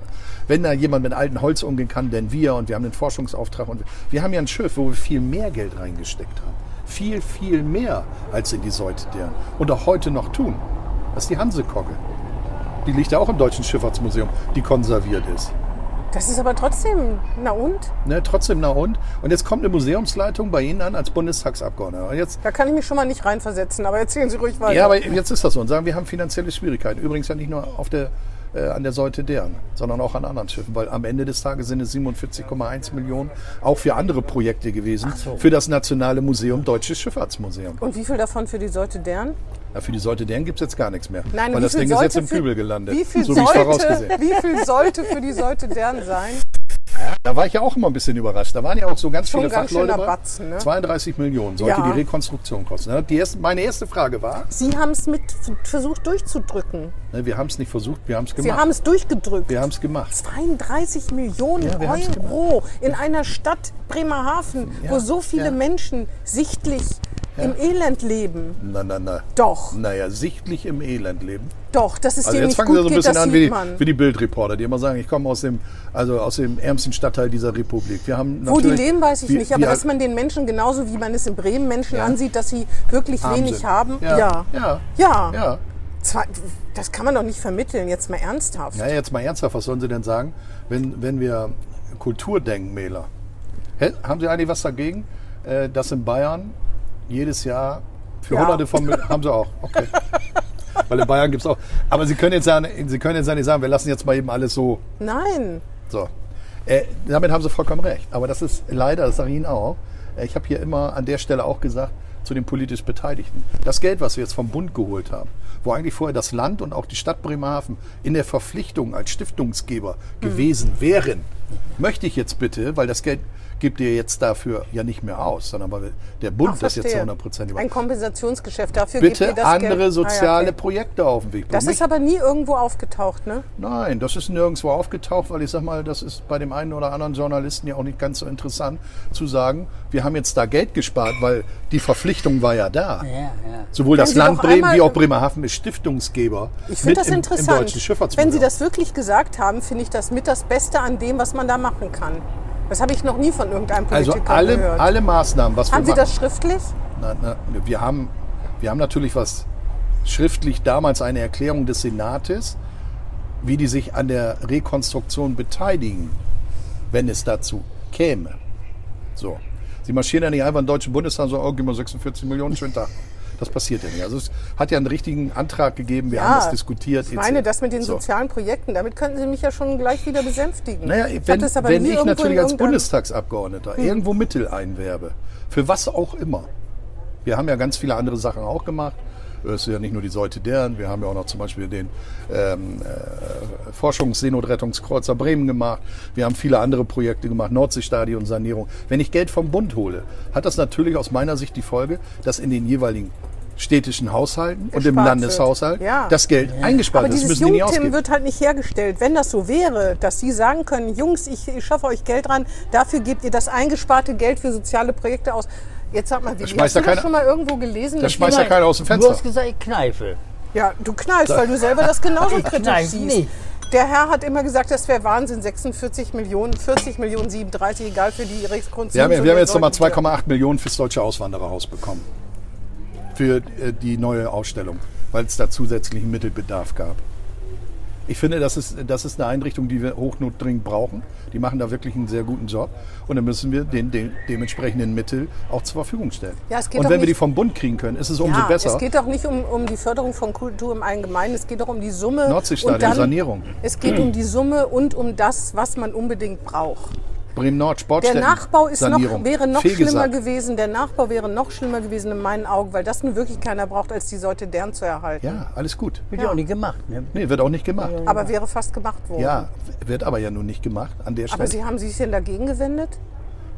Wenn da jemand mit altem Holz umgehen kann, denn wir und wir haben den Forschungsauftrag und wir haben ja ein Schiff, wo wir viel mehr Geld reingesteckt haben. Viel, viel mehr als in die Säute deren. Und auch heute noch tun. Das ist die Hansekogge. Die liegt ja auch im Deutschen Schifffahrtsmuseum, die konserviert ist. Das ist aber trotzdem, na und? Ne, trotzdem, na und? Und jetzt kommt eine Museumsleitung bei Ihnen an als Bundestagsabgeordneter. Und jetzt Da kann ich mich schon mal nicht reinversetzen, aber erzählen Sie ruhig weiter. Ja, aber jetzt ist das so. Und sagen, wir haben finanzielle Schwierigkeiten. Übrigens ja nicht nur auf der, äh, an der Seite deren, sondern auch an anderen Schiffen. Weil am Ende des Tages sind es 47,1 Millionen auch für andere Projekte gewesen. so. Für das Nationale Museum Deutsches Schifffahrtsmuseum. Und wie viel davon für die Seute deren? Ja, für die Seite deren gibt es jetzt gar nichts mehr. Nein, weil wie das Ding ist jetzt im Kübel gelandet. Wie viel, so wie sollte, vorausgesehen. wie viel sollte für die Seute deren sein? Da war ich ja auch immer ein bisschen überrascht. Da waren ja auch so ganz Schon viele ganz Fachleute. Batzen, ne? 32 Millionen sollte Ja. die Rekonstruktion kosten. ne? Die erste, meine erste Frage war, Sie haben es mit versucht durchzudrücken. ne, wir haben es nicht versucht, wir haben es Sie gemacht. haben es durchgedrückt. Wir haben es gemacht. 32 Millionen Ja, Euro in einer Stadt Bremerhaven, wo so viele. Menschen sichtlich im Elend leben. Na, na, na. Doch, Naja, sichtlich im Elend leben. doch, dass es Also jetzt fangen sie so ein bisschen das an wie die, wie die Bildreporter, die immer sagen, ich komme aus dem, also aus dem ärmsten Stadtteil dieser Republik. Wir haben Wo die leben, weiß ich wir- nicht, aber dass man den Menschen genauso wie man es in Bremen Menschen Ja. ansieht, dass sie wirklich arm wenig sind. haben. Ja. Ja. Ja. Ja. ja. Zwar, das kann man doch nicht vermitteln, jetzt mal ernsthaft. Na, jetzt mal ernsthaft, was sollen Sie denn sagen, wenn, wenn wir Kulturdenkmäler, haben Sie eigentlich was dagegen, äh, dass in Bayern jedes Jahr für Ja. hunderte von, haben Sie auch, okay. Weil in Bayern gibt es auch, aber Sie können jetzt sagen, Sie können jetzt ja nicht sagen, wir lassen jetzt mal eben alles so Nein. So. Äh, damit haben Sie vollkommen recht. Aber das ist leider, das sage ich Ihnen auch, äh, ich habe hier immer an der Stelle auch gesagt, zu den politisch Beteiligten. Das Geld, was wir jetzt vom Bund geholt haben, wo eigentlich vorher das Land und auch die Stadt Bremerhaven in der Verpflichtung als Stiftungsgeber gewesen wären, möchte ich jetzt bitte, weil das Geld gibt ihr jetzt dafür ja nicht mehr aus, sondern weil der Bund Ach, das jetzt zu verstehe. 100 Prozent Ein. Kompensationsgeschäft, dafür gebt ihr Bitte das andere Geld. soziale Ah, ja, okay. Projekte auf den Weg bringen. Das ist aber nie irgendwo aufgetaucht, ne? Nein, das ist nirgendwo aufgetaucht, weil ich sag mal, das ist bei dem einen oder anderen Journalisten ja auch nicht ganz so interessant zu sagen, wir haben jetzt da Geld gespart, weil die Verpflichtung war ja da. Ja, ja. Sowohl das Sie Land Bremen wie auch Bremerhaven ist Stiftungsgeber Ich finde das im, im interessant. Schifffahrtsmuseum. Wenn Sie das wirklich gesagt haben, finde ich das mit das Beste an dem, was man da machen kann. Das habe ich noch nie von irgendeinem also Politiker alle, gehört. alle Maßnahmen, was haben wir Sie machen, das schriftlich? Na, na, wir, haben, wir haben natürlich was schriftlich damals eine Erklärung des Senates, wie die sich an der Rekonstruktion beteiligen, wenn es dazu käme. So. Sie marschieren ja nicht einfach in den Deutschen Bundestag und sagen, oh, gib mal 46 Millionen, schönen Tag. Das passiert ja nicht. Also es hat ja einen richtigen Antrag gegeben, wir haben das diskutiert. Ich meine, das mit den So. sozialen Projekten, damit könnten Sie mich ja schon gleich wieder besänftigen. Naja, wenn, wenn ich natürlich als Bundestagsabgeordneter irgendwo Mittel einwerbe, für was auch immer. Wir haben ja ganz viele andere Sachen auch gemacht. Es ist ja nicht nur die Säute deren, wir haben ja auch noch zum Beispiel den ähm, äh, Forschungsseenotrettungskreuzer Bremen gemacht. Wir haben viele andere Projekte gemacht, Nordseestadion, Sanierung. Wenn ich Geld vom Bund hole, hat das natürlich aus meiner Sicht die Folge, dass in den jeweiligen städtischen Haushalten und im Landeshaushalt. Ja. das Geld eingespart Aber wird. Das dieses müssen die nicht Jungtim wird halt nicht hergestellt. Wenn das so wäre, dass Sie sagen können, Jungs, ich, ich schaffe euch Geld ran, dafür gebt ihr das eingesparte Geld für soziale Projekte aus. Jetzt sag mal, wie hast du das schon mal irgendwo gelesen? Da dass schmeißt ja keiner aus dem Du Fenster. hast gesagt, ich kneife. Ja, du knallst, weil du selber das genauso kritisch siehst. nicht. Der Herr hat immer gesagt, das wäre Wahnsinn, 46 Millionen, 40 Millionen, 37, egal für die Rekonstruktion. Wir haben, wir haben jetzt nochmal Säugetiere. 2,8 Millionen fürs Deutsche Auswandererhaus bekommen. Für äh, die neue Ausstellung, weil es da zusätzlichen Mittelbedarf gab. Ich finde, das ist, das ist eine Einrichtung, die wir hochnotdringend brauchen. Die machen da wirklich einen sehr guten Job. Und dann müssen wir den, den dementsprechenden Mittel auch zur Verfügung stellen. Ja, es geht Und wenn wir die vom Bund kriegen können, ist es umso ja, besser. Es geht doch nicht um, um die Förderung von Kultur im Allgemeinen, es geht doch um die Summe. Nordseestadion, Sanierung. Es geht um die Summe und um das, was man unbedingt braucht. Bremen-Nord, Der Sportstätten, Nachbau ist noch, wäre noch Fehlgesagt. schlimmer gewesen. Der Nachbau wäre noch schlimmer gewesen in meinen Augen, weil das nun wirklich keiner braucht, als die Säute deren zu erhalten. Ja, alles gut. Wird ja auch nicht gemacht. Ne? Nee, wird auch nicht gemacht. Aber wäre fast gemacht worden. Ja, wird aber ja nun nicht gemacht an der Stelle. Aber Sie haben sich denn dagegen gewendet?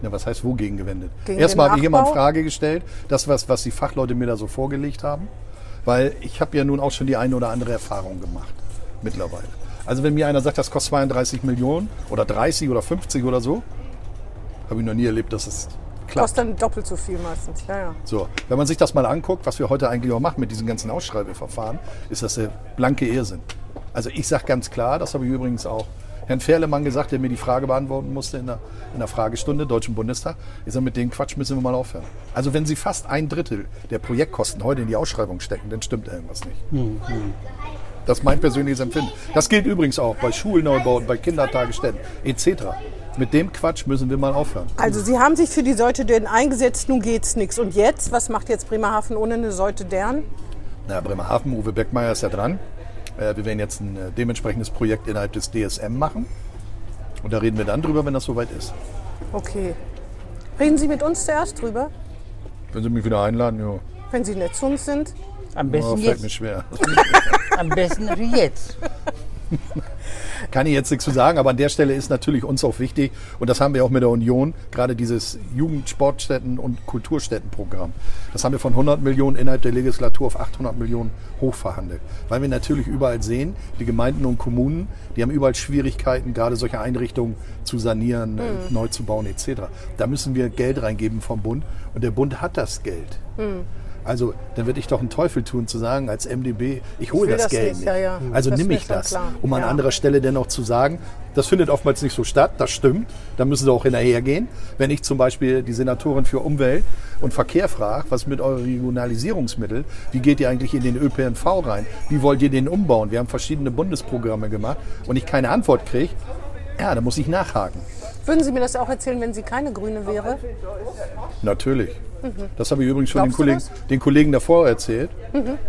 Ja, was heißt wogegen gewendet? Gegen Erstmal habe ich immer in? Frage gestellt, das, was, was die Fachleute mir da so vorgelegt haben. Weil ich habe ja nun auch schon die eine oder andere Erfahrung gemacht mittlerweile. Also wenn mir einer sagt, das kostet 32 Millionen oder 30 oder 50 oder so, habe ich noch nie erlebt, dass es klappt. Kostet dann doppelt so viel meistens. Ja, ja. So, wenn man sich das mal anguckt, was wir heute eigentlich auch machen mit diesen ganzen Ausschreibeverfahren, ist das der blanke Irrsinn. Also ich sage ganz klar, das habe ich übrigens auch Herrn Ferlemann gesagt, der mir die Frage beantworten musste in der, in der Fragestunde Deutschen Bundestag. Ich sage, mit dem Quatsch müssen wir mal aufhören. Also wenn Sie fast ein Drittel der Projektkosten heute in die Ausschreibung stecken, dann stimmt irgendwas nicht. Das ist mein persönliches Empfinden. Das gilt übrigens auch bei Schulneubauten, bei Kindertagesstätten etc. Mit dem Quatsch müssen wir mal aufhören. Also Sie haben sich für die Seite Dern eingesetzt, nun geht's nichts. Und jetzt, was macht jetzt Bremerhaven ohne eine Seite Dern? Na, Bremerhaven, Uwe Beckmeier ist ja dran. Äh, wir werden jetzt ein äh, dementsprechendes Projekt innerhalb des DSM machen. Und da reden wir dann drüber, wenn das soweit ist. Okay. Reden Sie mit uns zuerst drüber, Wenn Sie mich wieder einladen, ja, wenn Sie nett zu uns sind? Am oh, besten fällt mir jetzt. schwer. Am besten natürlich jetzt. Kann ich jetzt nichts zu sagen, aber an der Stelle ist natürlich uns auch wichtig, und das haben wir auch mit der Union, gerade dieses Jugendsportstätten- und Kulturstättenprogramm. Das haben wir von 100 Millionen innerhalb der Legislatur auf 800 Millionen hochverhandelt. Weil wir natürlich überall sehen, die Gemeinden und Kommunen, die haben überall Schwierigkeiten, gerade solche Einrichtungen zu sanieren, äh, neu zu bauen etc. Da müssen wir Geld reingeben vom Bund und der Bund hat das Geld. Also, dann würde ich doch einen Teufel tun, zu sagen, als MdB, ich hole das, das Geld nicht, nicht. ja, ja. Also Das nimm ich das. klar. Um an Ja. anderer Stelle dennoch zu sagen, das findet oftmals nicht so statt, das stimmt. Da müssen sie auch hinterhergehen. Wenn ich zum Beispiel die Senatorin für Umwelt und Verkehr frage, was mit euren Regionalisierungsmitteln, wie geht ihr eigentlich in den ÖPNV rein? Wie wollt ihr den umbauen? Wir haben verschiedene Bundesprogramme gemacht und ich keine Antwort kriege, ja, da muss ich nachhaken. Würden Sie mir das auch erzählen, wenn sie keine Grüne wäre? Natürlich. Das habe ich übrigens schon den Kollegen, den Kollegen davor erzählt.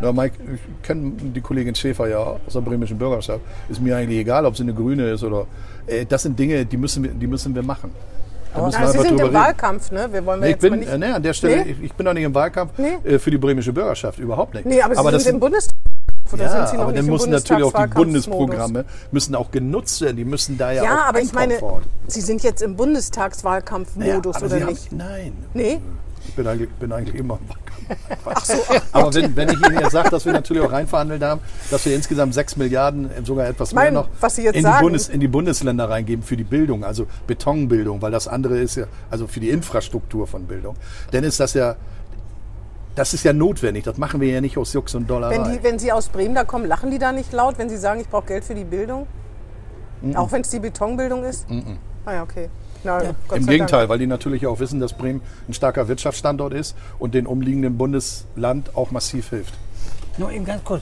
Na, Mike, ich kenne die Kollegin Schäfer ja aus der bremischen Bürgerschaft. Ist mir eigentlich egal, ob sie eine Grüne ist oder. Äh, das sind Dinge, die müssen wir, die müssen wir machen. Da müssen Ja, Sie sind im reden. Wahlkampf, ne? Wir wollen Nee, ich jetzt bin, nicht. äh, nee, an der Stelle, Nee? ich, ich bin doch nicht im Wahlkampf Nee? äh, für die bremische Bürgerschaft, überhaupt nicht. Nee, aber Sie das sind im Bundestag. Oder ja, sind Sie noch aber nicht dann müssen natürlich auch die? Bundesprogramme müssen auch genutzt werden. Die müssen da ja, Ja, auch aber ich meine. Sie sind jetzt im Bundestagswahlkampfmodus aber oder Sie haben- nicht? Nein. Nee? Ich bin eigentlich, bin eigentlich immer im Wahlkampf. Aber wenn, wenn ich Ihnen jetzt sage, dass wir natürlich auch reinverhandelt haben, dass wir insgesamt 6 Milliarden, äh, sogar etwas mehr Mein, noch, was Sie jetzt in, die. Bundes, in die Bundesländer reingeben für die Bildung, also Betonbildung, weil das andere ist ja, also für die Infrastruktur von Bildung, dann ist das ja, das ist ja notwendig. Das machen wir ja nicht aus Jux und Dollerei. Wenn, die, wenn Sie aus Bremen da kommen, lachen die da nicht laut, wenn Sie sagen, ich brauche Geld für die Bildung? Auch wenn es die Betonbildung ist? Ah ja, okay. Na, Gott Im sei Gegenteil, Dank. weil die natürlich auch wissen, dass Bremen ein starker Wirtschaftsstandort ist und den umliegenden Bundesland auch massiv hilft. Nur eben ganz kurz.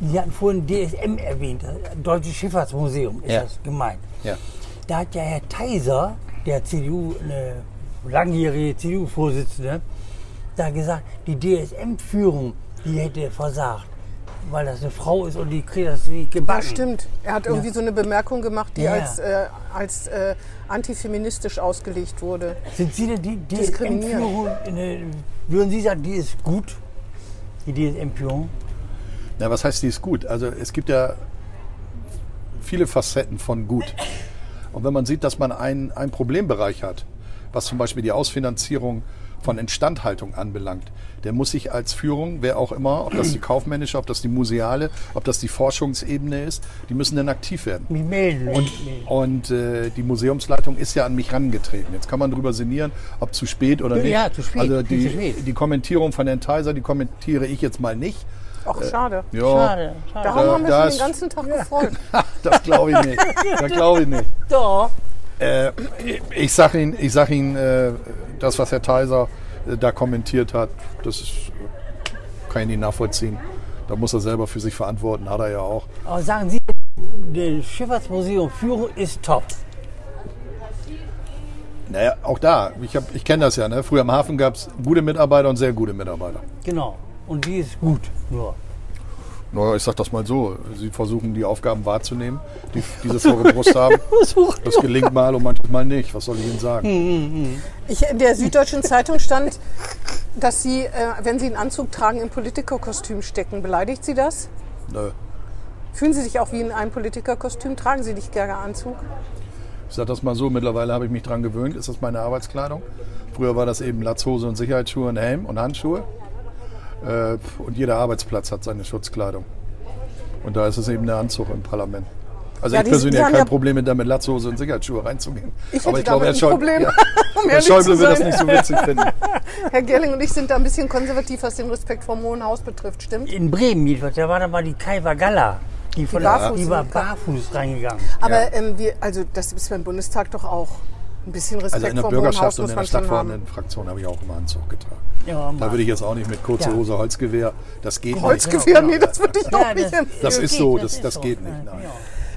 Sie hatten vorhin DSM erwähnt, das Deutsche Schifffahrtsmuseum ist Ja. das gemeint. Ja. Da hat ja Herr Theiser, der CDU, eine langjährige CDU-Vorsitzende, da gesagt, die DSM-Führung, die hätte versagt, weil das eine Frau ist und die kriegt das nicht Ja, gebacken. stimmt. Er hat irgendwie so eine Bemerkung gemacht, die Ja. als, äh, als äh, antifeministisch ausgelegt wurde. Sind Sie denn die. DSM-Führung, würden Sie sagen, die ist gut, die DSM-Führung? Na, was heißt, die ist gut? Also es gibt ja viele Facetten von gut. Und wenn man sieht, dass man einen, einen Problembereich hat, was zum Beispiel die Ausfinanzierung von Instandhaltung anbelangt, der muss sich als Führung, wer auch immer, ob das die kaufmännische, ob das die museale, ob das die Forschungsebene ist, die müssen dann aktiv werden. Mich melden. Und, und äh, die Museumsleitung ist ja an mich rangetreten. Jetzt kann man darüber sinnieren, ob zu spät oder nicht. Ja, zu spät, Also die, spät. die Kommentierung von Herrn Theiser, die kommentiere ich jetzt mal nicht. Ach, schade. Ja, Schade, schade. Darum Da- haben wir ist- den ganzen Tag gefreut. das glaube ich nicht. Das glaube ich nicht. Doch. Äh, ich sage Ihnen, ich sag Ihnen äh, das, was Herr Theiser äh, da kommentiert hat, das ist, äh, kann ich nicht nachvollziehen. Da muss er selber für sich verantworten, hat er ja auch. Aber sagen Sie, das Schifffahrtsmuseum Führung ist top. Naja, auch da, ich, hab- ich kenne das ja, ne? früher im Hafen gab es gute Mitarbeiter und sehr gute Mitarbeiter. Genau. Und die ist gut. Nur. Naja, ich sag das mal so, sie versuchen die Aufgaben wahrzunehmen, die diese vor der Brust haben. Das gelingt mal und manchmal nicht, was soll ich Ihnen sagen? Ich, in der Süddeutschen Zeitung stand, dass Sie, äh, wenn Sie einen Anzug tragen, im Politikerkostüm stecken. Beleidigt Sie das? Nö. Fühlen Sie sich auch wie in einem Politikerkostüm? Tragen Sie nicht gerne Anzug? Ich sage das mal so, mittlerweile habe ich mich dran gewöhnt, ist das meine Arbeitskleidung. Früher war das eben Latzhose und Sicherheitsschuhe und Helm und Handschuhe. Äh, Und jeder Arbeitsplatz hat seine Schutzkleidung. Und da ist es eben der Anzug im Parlament. Also Ja, ich die- persönlich die habe kein ja- Problem mit, da mit Latzhose und Sicherheitsschuhe reinzugehen. Ich Aber ich glaube, Herr, Schäuble, Problem, ja, um Herr Schäuble zu wird das nicht so witzig finden. Herr Gerling und ich sind da ein bisschen konservativ, was den Respekt vor dem Hohen Haus betrifft, stimmt? In Bremen jedenfalls, da war dann mal die Kaiwa Galla. Die, von barfuß der, die war sind. barfuß reingegangen. Aber ähm, wir, also das ist beim Bundestag doch auch ein bisschen Respekt Also in der Bürgerschaft und in der. Stadtverordnetenfraktion habe ich auch immer Anzug getragen. Ja, Da würde ich jetzt auch nicht mit kurzer Ja. Hose, Holzgewehr, das geht Holzgewehr, Genau, nee, das würde ich auch Ja, nicht das- empfehlen. Das ist so, das das, geht nicht. Ja, Nein.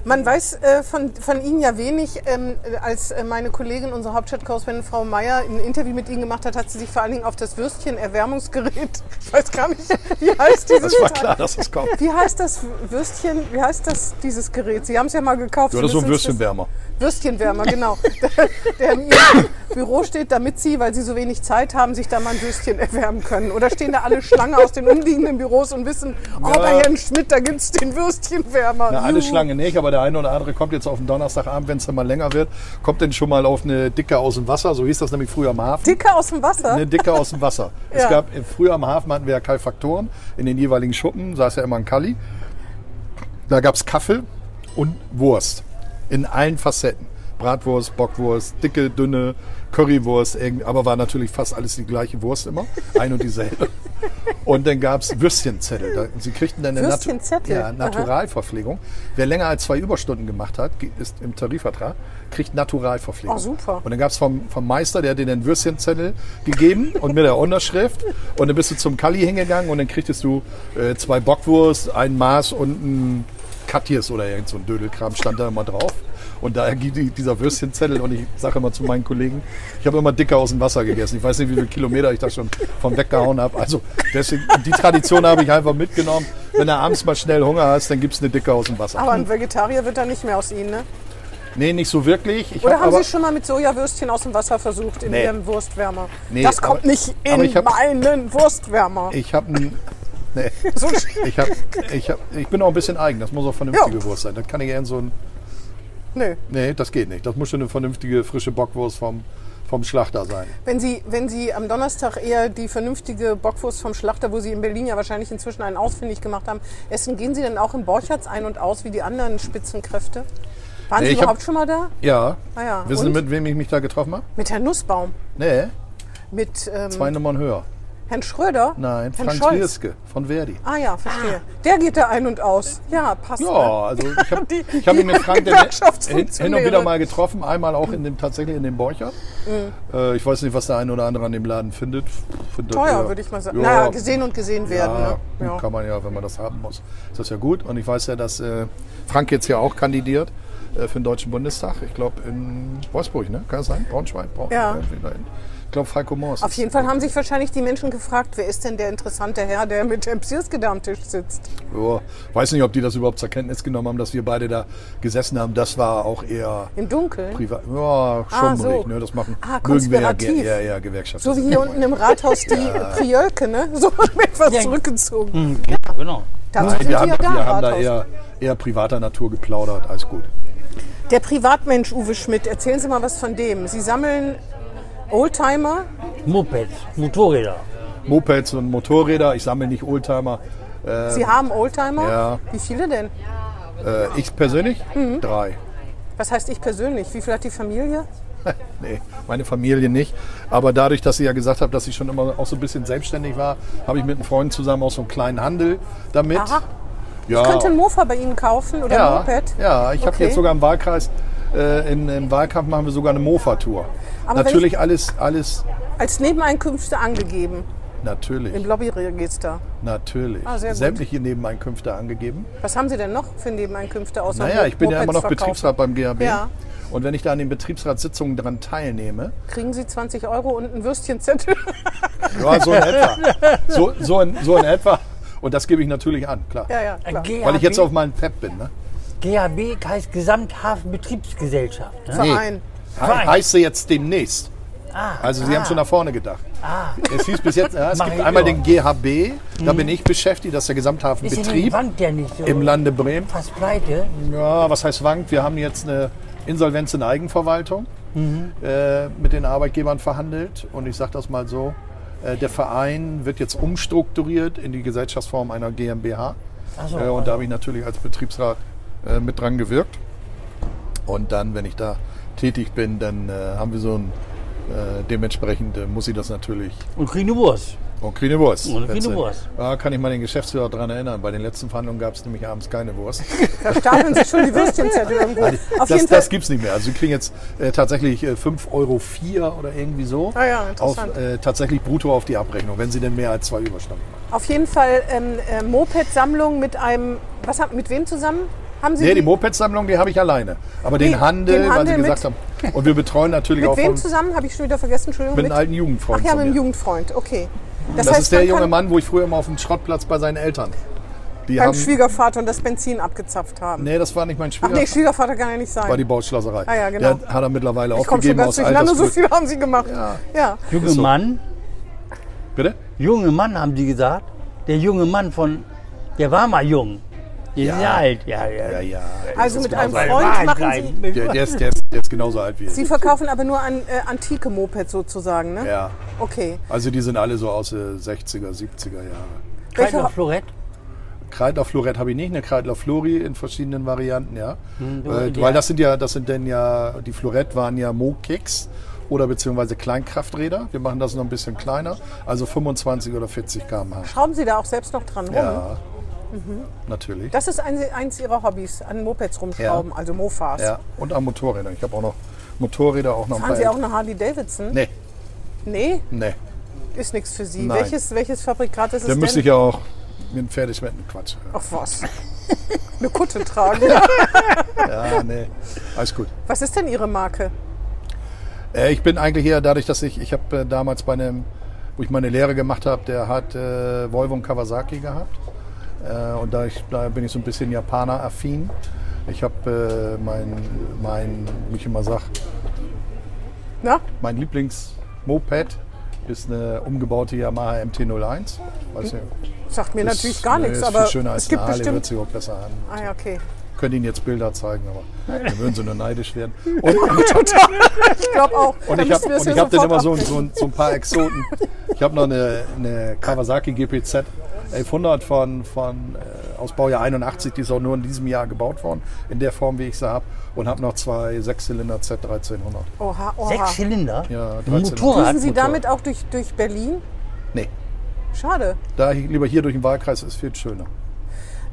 Man weiß äh, von, von Ihnen ja wenig. Ähm, als äh, meine Kollegin, unsere Hauptstadtkorrespondentin Frau Meier, ein Interview mit Ihnen gemacht hat, hat sie sich vor allen Dingen auf das Würstchen-Erwärmungsgerät, ich weiß gar nicht, wie heißt dieses Das war klar, dass es kommt. Wie heißt das Würstchen, wie heißt das, dieses Gerät? Sie haben es ja mal gekauft. Ja, Sie das ist so ein Würstchenwärmer. Würstchenwärmer, genau. Der, der in Ihrem Büro steht, damit Sie, weil Sie so wenig Zeit haben, sich da mal ein Würstchen erwärmen können. Oder stehen da alle Schlange aus den umliegenden Büros und wissen, oh, Ja. bei Herrn Schmidt, da gibt es den Würstchenwärmer. Na, alle. Schlange nicht, aber der eine oder andere kommt jetzt auf den Donnerstagabend, wenn es dann mal länger wird, kommt dann schon mal auf eine Dicke aus dem Wasser, so hieß das nämlich früher am Hafen. Dicke aus dem Wasser? Eine Dicke aus dem Wasser. Es Ja. gab äh, früher am Hafen hatten wir ja Kalfaktoren in den jeweiligen Schuppen, saß ja immer ein Kalli. Da gab es Kaffee und Wurst in allen Facetten. Bratwurst, Bockwurst, dicke, dünne, Currywurst, aber war natürlich fast alles die gleiche Wurst immer, ein und dieselbe. Und dann gab es Würstchenzettel. Sie kriegten dann eine Würstchenzettel? ja, Aha. Naturalverpflegung. Wer länger als zwei Überstunden gemacht hat, ist im Tarifvertrag, kriegt Naturalverpflegung. Oh, super. Und dann gab es vom, vom Meister, der hat dir den Würstchenzettel gegeben und mit der Unterschrift. Und dann bist du zum Kalli hingegangen und dann kriegtest du äh, zwei Bockwurst, ein Maß und ein Katjes oder irgend so ein Dödelkram stand da immer drauf. Und da gibt die- dieser Würstchenzettel und ich sage immer zu meinen Kollegen, ich habe immer dicker aus dem Wasser gegessen. Ich weiß nicht, wie viele Kilometer ich da schon von weggehauen habe. Also deswegen, die Tradition habe ich einfach mitgenommen. Wenn du abends mal schnell Hunger hast, dann gibt es eine dicke aus dem Wasser. Aber ein Vegetarier wird da nicht mehr aus Ihnen, ne? nee, nicht so wirklich. Ich Oder hab haben Sie schon mal mit Sojawürstchen aus dem Wasser versucht in Nee. Ihrem Wurstwärmer? Nee, das kommt aber- nicht in hab- meinen Wurstwärmer. Ich habe ein. Nee. So, Ich, hab, ich, hab, ich bin auch ein bisschen eigen. Das muss auch vernünftige Ja. Wurst sein. Das kann ich eher so ein. Nö. Nee, das geht nicht. Das muss schon eine vernünftige frische Bockwurst vom, vom Schlachter sein. Wenn Sie, wenn Sie am Donnerstag eher die vernünftige Bockwurst vom Schlachter, wo Sie in Berlin ja wahrscheinlich inzwischen einen ausfindig gemacht haben, essen, gehen Sie dann auch im Borchards ein und aus wie die anderen Spitzenkräfte? Waren Nee, Sie ich hab- überhaupt schon mal da? Ja. Ah ja. Wissen Sie, Und? mit wem ich mich da getroffen habe? Mit Herrn Nussbaum, Nee, mit ähm, zwei Nummern höher. Herrn Schröder? Nein, Herrn Frank Scholz. Von Verdi. Ah ja, verstehe. Der geht da ein und aus. Ja, passt. Ja, also ich habe Die- ich hab ihn mit Frank den, hin, hin und wieder mal getroffen. Einmal auch in dem, tatsächlich in dem Borcher. Äh, ich weiß nicht, was der eine oder andere an dem Laden findet. Findet Mhm. Teuer, er- würde ich mal sagen. Ja, naja, gesehen und gesehen werden. Ja, ne? gut, ja. kann man ja, wenn man das haben muss. Ist das ja gut. Und ich weiß ja, dass äh, Frank jetzt ja auch kandidiert äh, für den Deutschen Bundestag. Ich glaube in Wolfsburg, ne? Kann das sein? Braunschweig? Braun Ja. Ich glaube, Falco Moors. Auf jeden Fall haben sich wahrscheinlich die Menschen gefragt, wer ist denn der interessante Herr, der mit dem Psirske da am Tisch sitzt? Ja, weiß nicht, ob die das überhaupt zur Kenntnis genommen haben, dass wir beide da gesessen haben. Das war auch eher Im Dunkeln? privat. Ja, Ah, schummrig. so. Ne? Das machen Ah, mögen wir ja, konspirativ. ge- ja, ja, Gewerkschaft. So wie hier unten im Rathaus die Priölke, ne? So etwas Ja. zurückgezogen. Hm, genau. Dazu Nein, sind wir haben, ja da, wir haben da eher, eher privater Natur geplaudert. Alles gut. Der Privatmensch Uwe Schmidt, erzählen Sie mal was von dem. Sie sammeln Oldtimer. Mopeds, Motorräder. Mopeds und Motorräder. Ich sammle nicht Oldtimer. Sie haben Oldtimer? Ähm, ja. Wie viele denn? Äh, ich persönlich? Mhm. Drei. Was heißt ich persönlich? Wie viel hat die Familie? nee, meine Familie nicht. Aber dadurch, dass sie ja gesagt hat, dass sie schon immer auch so ein bisschen selbstständig war, habe ich mit einem Freund zusammen auch so einen kleinen Handel damit. Aha. Ja, Ich könnte ein Mofa bei Ihnen kaufen oder ein ja, Moped. ja, ich habe Okay. jetzt sogar im Wahlkreis, äh, in, im Wahlkampf machen wir sogar eine Mofa-Tour. Aber Natürlich alles, alles, Als Nebeneinkünfte angegeben natürlich, im Lobbyregister. natürlich. Ah, sehr gut. Sämtliche Nebeneinkünfte angegeben. Was haben Sie denn noch für Nebeneinkünfte außer Naja, ich bin ja immer Mopeds noch verkaufen? Betriebsrat beim GAB. Ja. Und wenn ich da an den Betriebsratssitzungen dran teilnehme, Kriegen Sie 20 Euro und einen Würstchenzettel? ja, so in etwa. So, so, in, so in etwa. Und das gebe ich natürlich an, klar. ja, ja, klar. Weil ich jetzt auf meinem Pep bin. Ne? GHB heißt Gesamthafenbetriebsgesellschaft. Ne? Verein. Verein. Heißt sie jetzt demnächst. Ah, Also Sie ah, haben schon nach vorne gedacht. Ah, Es hieß bis jetzt, ja, es Mach gibt einmal den GHB, da bin ich beschäftigt, das ist der Gesamthafenbetrieb so im Lande Bremen. fast pleite? Ja, was heißt wankt? Wir haben jetzt eine Insolvenz in Eigenverwaltung äh, mit den Arbeitgebern verhandelt. Und ich sage das mal so, äh, der Verein wird jetzt umstrukturiert in die Gesellschaftsform einer GmbH. So. äh, und da habe ich natürlich als Betriebsrat äh, mit dran gewirkt. Und dann, wenn ich da tätig bin, dann äh, haben wir so ein, äh, dementsprechend äh, muss ich das natürlich Und kriegen eine Wurst. und kriege eine Wurst. Und kriege eine Wurst. Da kann ich mal den Geschäftsführer daran erinnern. Bei den letzten Verhandlungen gab es nämlich abends keine Wurst. Da stapeln sich schon die Würstchenzettel irgendwo. Auf das jeden Fall. das gibt es nicht mehr. Also wir kriegen jetzt äh, tatsächlich äh, 5,04 Euro oder irgendwie so. Ah ja, auf, interessant. äh, tatsächlich brutto auf die Abrechnung, wenn sie denn mehr als zwei Überstunden machen. Auf jeden Fall ähm, äh, Moped-Sammlung mit einem. Was haben, mit wem zusammen? Haben Sie Nee, die die? Moped-Sammlung, die habe ich alleine. Aber Nee, den Handel, den weil Handel sie gesagt haben. Und wir betreuen natürlich Mit auch wem von, zusammen? Habe ich schon wieder vergessen. Entschuldigung. mit einem alten Jugendfreund Ach ja, von mit einem. Jugendfreund. Okay. Das, heißt, ist der man junge Mann, wo ich früher immer auf dem Schrottplatz bei seinen Eltern. Die beim haben, Schwiegervater und das Benzin abgezapft haben. nee, das war nicht mein Ach Schwiegervater, nee, Schwiegervater kann ja nicht sein. war die Bauschlosserei. Ah ja, genau. Der hat er mittlerweile ich komme schon aufgegeben ganz aus durcheinander, so Altersgründen. viel haben Sie gemacht. Ja. ja. Junge so. Mann, Bitte? junge Mann haben die gesagt. Der junge Mann von, der war mal jung. Ist ja alt. Ja, ja. Ja, ja. Also mit einem genauso alt. Freund machen bleiben. Sie. Der, der, ist, der, ist, der ist genauso alt wie ich. Sie verkaufen aber nur an äh, antike Mopeds sozusagen, ne? Ja. Okay. Also die sind alle so aus den 60er, 70er Jahre. Kreidler Florett. Kreidler Florett habe ich nicht, eine Kreidler Flori in verschiedenen Varianten, ja. du- äh, ja. Weil das sind ja, das sind denn ja, die Florett waren ja Mo-Kicks oder beziehungsweise Kleinkrafträder. Wir machen das noch ein bisschen kleiner, also 25 oder 40 km/h. schrauben Sie da auch selbst noch dran rum? Ja, natürlich. Das ist ein, eins Ihrer Hobbys, an Mopeds rumschrauben, Ja. also Mofas. Ja, und an Motorrädern. Ich habe auch noch Motorräder, auch noch ein Fahren. Sie auch eine Harley Davidson? Nee, Nee, nee. ist nichts für Sie. Nein. Welches, welches Fabrikat ist es Dann müsste denn? ich ja auch mit dem Pferdeschmetten Quatsch. Ach was. Eine Kutte tragen. Ja, nee. Alles gut. Was ist denn Ihre Marke? Äh, ich bin eigentlich eher dadurch, dass ich, ich habe äh, damals bei einem, wo ich meine Lehre gemacht habe, der hat äh, Volvo und Kawasaki gehabt. Äh, und da, ich, da bin ich so ein bisschen Japaner-affin. Ich habe äh, mein, mein, wie ich immer sag, Na? mein Lieblingsmoped ist eine umgebaute Yamaha MT-01. Weiß nicht, Sagt mir ist- natürlich gar nichts, aber viel schöner als es gibt eine Harley, hört bestimmt. sich auch besser an. Ah ja, okay. Können Ihnen jetzt Bilder zeigen, aber dann würden Sie nur neidisch werden. Und, Ich glaube auch. Und ich habe hab dann immer so, so, so ein paar Exoten. Ich habe noch eine, eine Kawasaki GPZ 1100 von, von, äh, aus Baujahr 81, die ist auch nur in diesem Jahr gebaut worden, in der Form, wie ich sie habe. Und habe noch zwei Sechszylinder Z1300. Oha, oha. Sechs Zylinder. Ja, Ein 13. Motorrad. Düsen Sie damit auch durch, durch Berlin? Nee, Schade. da ich lieber hier durch den Wahlkreis ist viel schöner.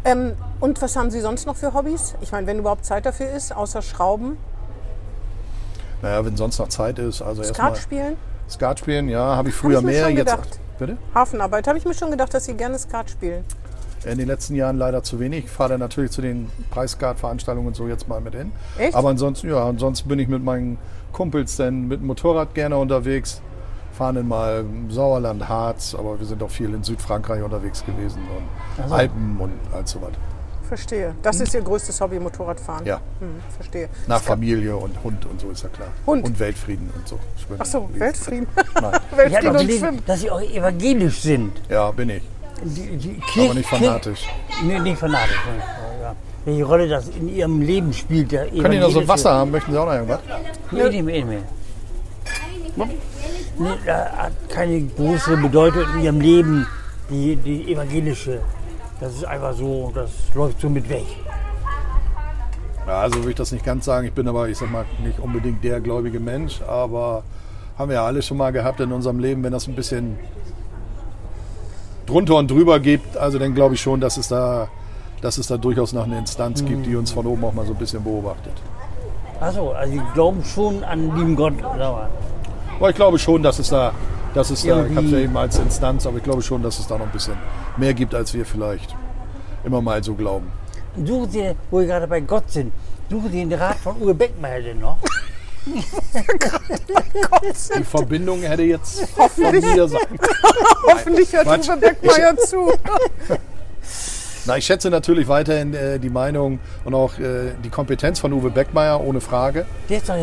Ähm, und was haben Sie sonst noch für Hobbys? Ich meine, wenn überhaupt Zeit dafür ist, außer Schrauben, Naja, wenn sonst noch Zeit ist, also erstmal Skat spielen, Skat spielen, ja, habe ich früher ich mir mehr. schon Jetzt, gedacht. Bitte? Hafenarbeit. Habe ich mir schon gedacht, dass Sie gerne Skat spielen. In den letzten Jahren leider zu wenig. Ich fahre dann natürlich zu den Preisguard-Veranstaltungen und so jetzt mal mit hin. Echt? Aber ansonsten, ja, ansonsten bin ich mit meinen Kumpels dann mit dem Motorrad gerne unterwegs. Fahren dann mal Sauerland, Harz, aber wir sind auch viel in Südfrankreich unterwegs gewesen und Alpen und all so was. Verstehe. Das ist Ihr größtes Hobby, Motorradfahren. Ja, Hm, verstehe. nach Familie und Hund und so ist ja klar. Hund? Und Weltfrieden und so. Schwimmen, Ach so. Weltfrieden. Nein. Ich habe Weltfrieden gelesen, Schwimmen. dass sie auch evangelisch sind. Ja, bin ich. Die, die Aber nicht fanatisch. Nee, nicht fanatisch. Ja. Welche Rolle das in ihrem Leben spielt. Der Können die noch so Wasser haben? Möchten Sie auch noch irgendwas? Nee, nicht mehr, nicht mehr. Nee, da hat keine große Bedeutung in ihrem Leben, die, die evangelische. Das ist einfach so, das läuft so mit weg. Ja, also würde ich das nicht ganz sagen. Ich bin aber, ich sag mal, nicht unbedingt der gläubige Mensch, aber haben wir ja alle schon mal gehabt in unserem Leben, wenn das ein bisschen drunter und drüber gibt, also dann glaube ich schon, dass es da, dass es da durchaus noch eine Instanz gibt, die uns von oben auch mal so ein bisschen beobachtet. Achso, also sie glauben schon an den lieben Gott. Sag mal. Aber ich glaube schon, dass es da, dass es da, ich habe es ja eben als Instanz, aber ich glaube schon, dass es da noch ein bisschen mehr gibt, als wir vielleicht immer mal so glauben. Suchen Sie, wo wir gerade bei Gott sind, suchen Sie den Rat von Uwe Beckmeier denn noch? Die Verbindung hätte jetzt von mir sein. Hoffentlich hört. Uwe Beckmeier zu. Na, ich schätze natürlich weiterhin äh, die Meinung und auch äh, die Kompetenz von Uwe Beckmeier, ohne Frage. Der ist doch